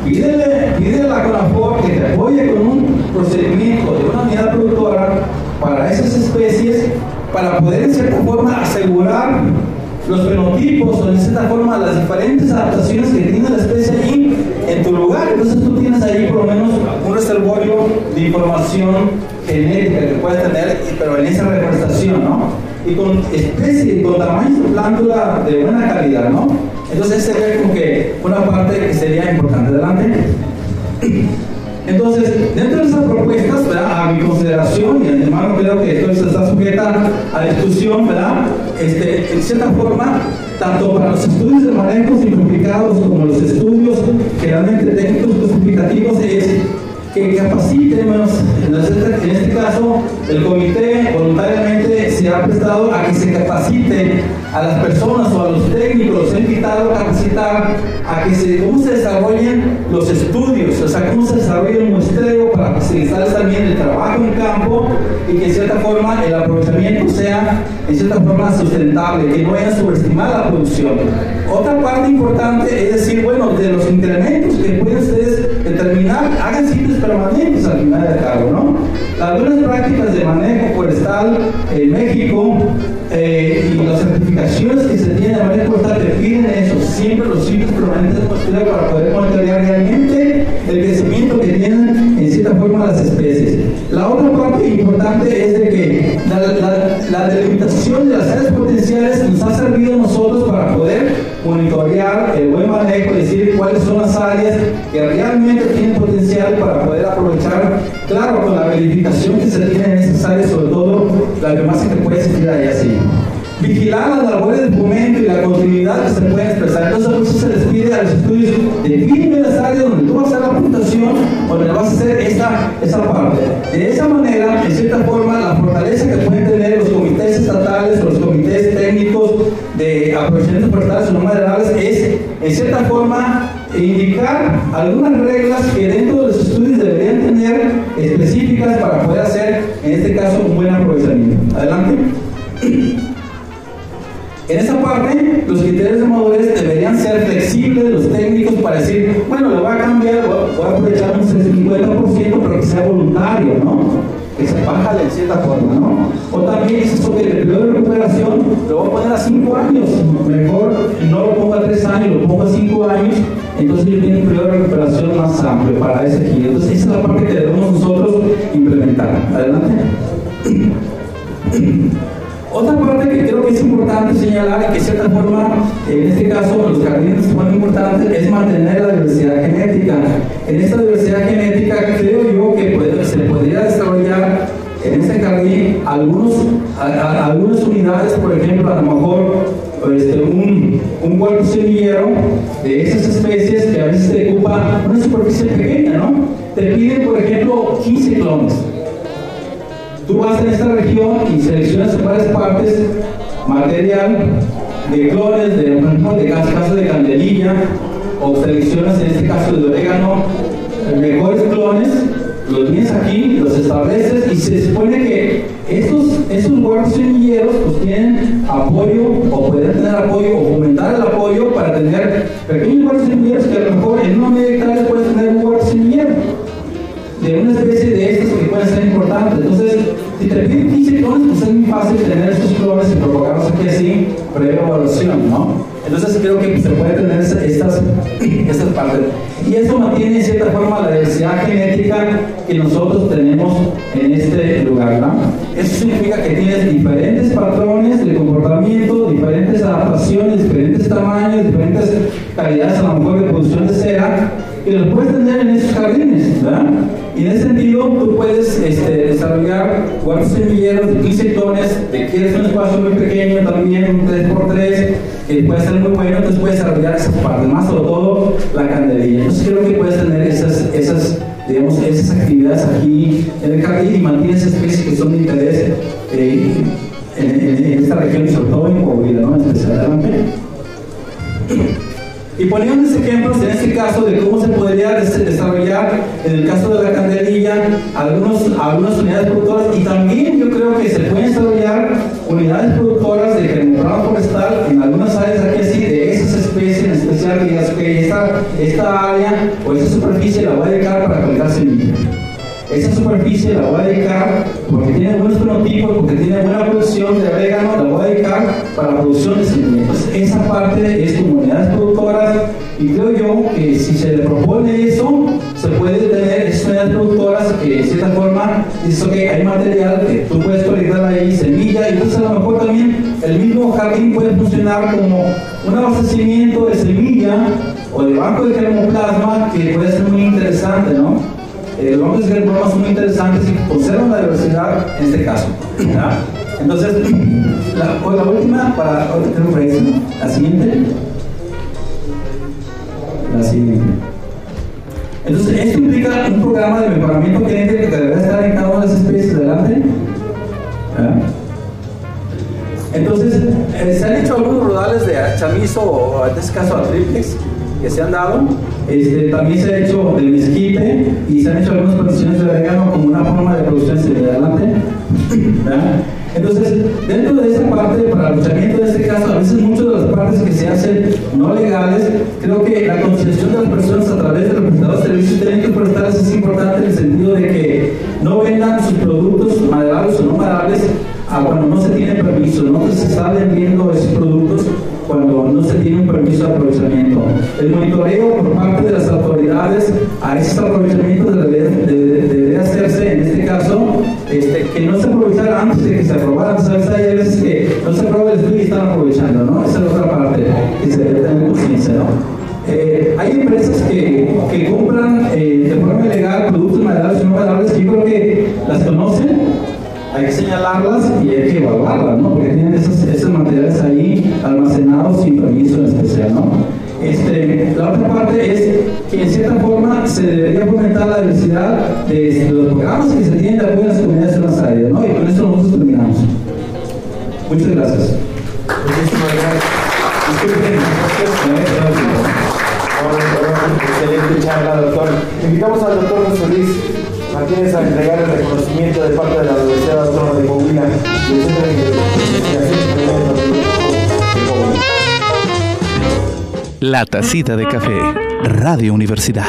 Pídele, pídele a CONAFOR que te apoye con un procedimiento de una unidad productora para esas especies para poder en cierta forma asegurar los fenotipos o en cierta forma las diferentes adaptaciones que tiene la especie ahí en tu lugar. Entonces tú tienes ahí por lo menos un reservorio de información genética que puedes tener, pero en esa reforestación, ¿no? Y con especies, con tamaños de plántula de buena calidad, ¿no? Entonces sería como que una parte que sería importante. Adelante. Entonces, dentro de esas propuestas, a mi consideración, y además creo que esto está sujeta a discusión, ¿verdad? Este, en cierta forma, tanto para los estudios de manejo simplificados como los estudios generalmente técnicos justificativos, es que capaciten, en este caso, el comité voluntariamente se ha prestado a que se capacite a las personas o a los técnicos, los ha invitado a capacitar a que se, cómo se desarrollen los estudios, o sea, cómo se desarrolla el muestreo para facilitar también el trabajo en campo y que en cierta forma el aprovechamiento sea en cierta forma sustentable, que no vayan a subestimar la producción. Otra parte importante es decir, bueno, de los incrementos que pueden ustedes determinar, hagan sitios permanentes al final del cargo, ¿no? Las buenas prácticas de manejo forestal en México eh, y las certificaciones que se tienen de manejo forestal te piden eso, siempre los sitios permanentes para poder monitorear realmente el crecimiento que tienen en cierta forma las especies. La otra parte importante es de que la, delimitación de las áreas potenciales nos ha servido a nosotros para poder monitorear el buen manejo, decir cuáles son las áreas que realmente tienen potencial para poder aprovechar, claro, con la verificación que se tiene en esas áreas, sobre todo la biomasa que puede sentir ahí así las labores del y la continuidad que se puede expresar. Entonces, por eso se les pide a los estudios, define las áreas donde tú vas a hacer la puntuación, donde vas a hacer esa, esa parte. De esa manera, en cierta forma, la fortaleza que pueden tener los comités estatales, los comités técnicos de aprovechamiento forestales o no maderables es, en cierta forma, indicar algunas reglas que dentro de los estudios deberían tener específicas para poder hacer, en este caso, un buen aprovechamiento. Adelante. En esa parte, los criterios de madurez deberían ser flexibles, los técnicos, para decir, bueno, le voy a cambiar, voy a aprovechar un 50%, pero que sea voluntario, ¿no? Que se baja de cierta forma, ¿no? O también es eso que el periodo de recuperación lo voy a poner a 5 años, mejor no lo pongo a 3 años, lo pongo a 5 años, entonces yo tengo un periodo de recuperación más amplio para ese giro. Entonces esa es la parte que debemos nosotros implementar. Adelante. Otra parte que creo que es importante señalar y que de cierta forma, en este caso, los jardines son importantes, es mantener la diversidad genética. En esta diversidad genética creo yo que se podría desarrollar en este jardín algunos, algunas unidades, por ejemplo, a lo mejor este, un, un huerto semillero de esas especies que a veces te ocupa una superficie pequeña, ¿no? Te piden, por ejemplo, 15 clones Tú vas en esta región y seleccionas en varias partes material de clones, de, de caso de candelilla, o seleccionas en este caso de orégano, mejores clones, los tienes aquí, los estableces y se supone que estos, estos huertos semilleros pues tienen apoyo o pueden tener apoyo o fomentar el apoyo para tener pequeños huertos semilleros que a lo mejor en una media hectárea puedes tener fácil tener estos clones y provocarlos aquí así, previa evaluación, ¿no? Entonces creo que se puede tener estas, estas partes. Y eso mantiene en cierta forma la diversidad genética que nosotros tenemos en este lugar, ¿no? Eso significa que tienes diferentes patrones de comportamiento, diferentes adaptaciones, diferentes tamaños, diferentes calidades a lo mejor de producción de cera, y los puedes tener en esos jardines, ¿verdad? Y en ese sentido, tú puedes este, desarrollar cuatro semilleros de 15 tones, de quieres un espacio muy pequeño también, un 3x3, que puede ser muy bueno, entonces puedes desarrollar esas partes, más sobre todo la candelilla. Entonces creo que puedes tener esas, esas, digamos, esas actividades aquí en el jardín y mantienes especies que son de interés eh, en, esta región y sobre todo en Coahuila, ¿no? Especialmente. Y poníamos ejemplos en este caso de cómo se podría desarrollar, en el caso de la candelilla, algunos, algunas unidades productoras y también yo creo que se pueden desarrollar unidades productoras de germoprado forestal en algunas áreas aquí así, de esas especies en especial, digas que esta, esta área o esta superficie la voy a dedicar para colgar semillas. Esa superficie la voy a dedicar porque tiene buenos fenotipos, porque tiene buena producción de orégano, la voy a dedicar para la producción de semillas. Esa parte es comunidades productoras y creo yo que si se le propone eso, se puede tener esas unidades productoras que de cierta forma dices, ok, hay material que tú puedes conectar ahí, semilla, y entonces a lo mejor también el mismo jardín puede funcionar como un abastecimiento de semilla o de banco de germoplasma que puede ser muy interesante, ¿no? Eh, los bancos de germoplasma son muy interesantes y conservan la diversidad en este caso. ¿ya? Entonces, la, la última, para, la siguiente. La siguiente. Entonces, esto implica un programa de mejoramiento que debe estar en cada una de las especies. Adelante. Entonces, eh, se han hecho algunos rodales de chamizo o en este caso a triplex que se han dado. Este, también se ha hecho de mezquite y se han hecho algunas plantaciones de orégano como una forma de producción adelante. Entonces, dentro de esa parte para el luchamiento de este caso, a veces muchas de las partes que se hacen no legales, creo que la concienciación de las personas a través de representados de servicios técnicos forestales es importante en el sentido de que no vendan sus productos maderables o no maderables cuando no se tiene permiso, no se está vendiendo esos productos cuando no se tiene un permiso de aprovechamiento. El monitoreo por parte de las autoridades a esos aprovechamientos debería, hacerse, en este caso, este, que no se aprovechara antes de que se aprobara. ¿Sabes? Hay veces que no se aprueba el estudio y están aprovechando, ¿no? Esa es la otra parte que se debe tener conciencia, ¿no? Eh, hay empresas que, que compran eh, de forma ilegal productos maderables y no maderables que yo creo que las conocen hay que señalarlas y hay que evaluarlas, ¿no? Porque tienen esos, esos materiales ahí almacenados sin permiso en especial, ¿no? Este, la otra parte es que en cierta forma se debería fomentar la diversidad de los programas que se tienen de apoyo a las comunidades en las áreas, ¿no? Y con eso nosotros terminamos. Muchas gracias. Muchísimas gracias. Excelente charla, doctor. Invitamos al doctor José Luis Martínez a entregar el reconocimiento de parte de la Universidad Autónoma de Coahuila y el Centro de Investigación La tacita de café, Radio Universidad.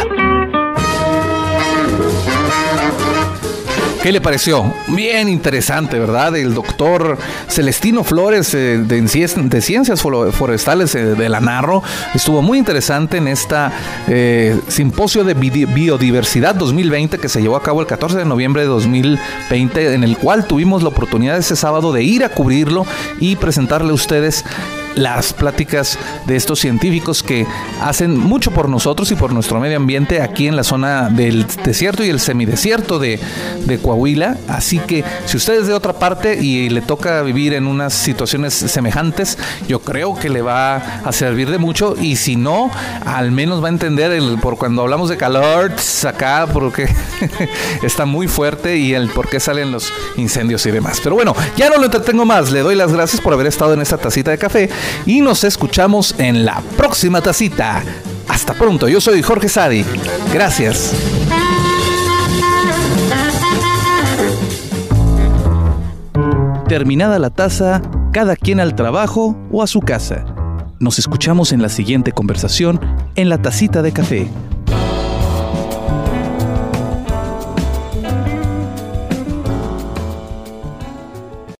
¿Qué le pareció? Bien interesante, ¿verdad? El doctor Celestino Flores eh, de, Ciencias Forestales eh, de la Narro estuvo muy interesante en esta eh, simposio de biodiversidad 2020 que se llevó a cabo el 14 de noviembre de 2020, en el cual tuvimos la oportunidad ese sábado de ir a cubrirlo y presentarle a ustedes las pláticas de estos científicos que hacen mucho por nosotros y por nuestro medio ambiente aquí en la zona del desierto y el semidesierto de, de Coahuila. Así que si usted es de otra parte y le toca vivir en unas situaciones semejantes, yo creo que le va a servir de mucho y si no, al menos va a entender el, por cuando hablamos de calor acá, porque está muy fuerte y el por qué salen los incendios y demás. Pero bueno, ya no lo entretengo más. Le doy las gracias por haber estado en esta tacita de café y nos escuchamos en la próxima tacita. Hasta pronto, yo soy Jorge Sadi. Gracias. Terminada la taza, cada quien al trabajo o a su casa. Nos escuchamos en la siguiente conversación en la tacita de café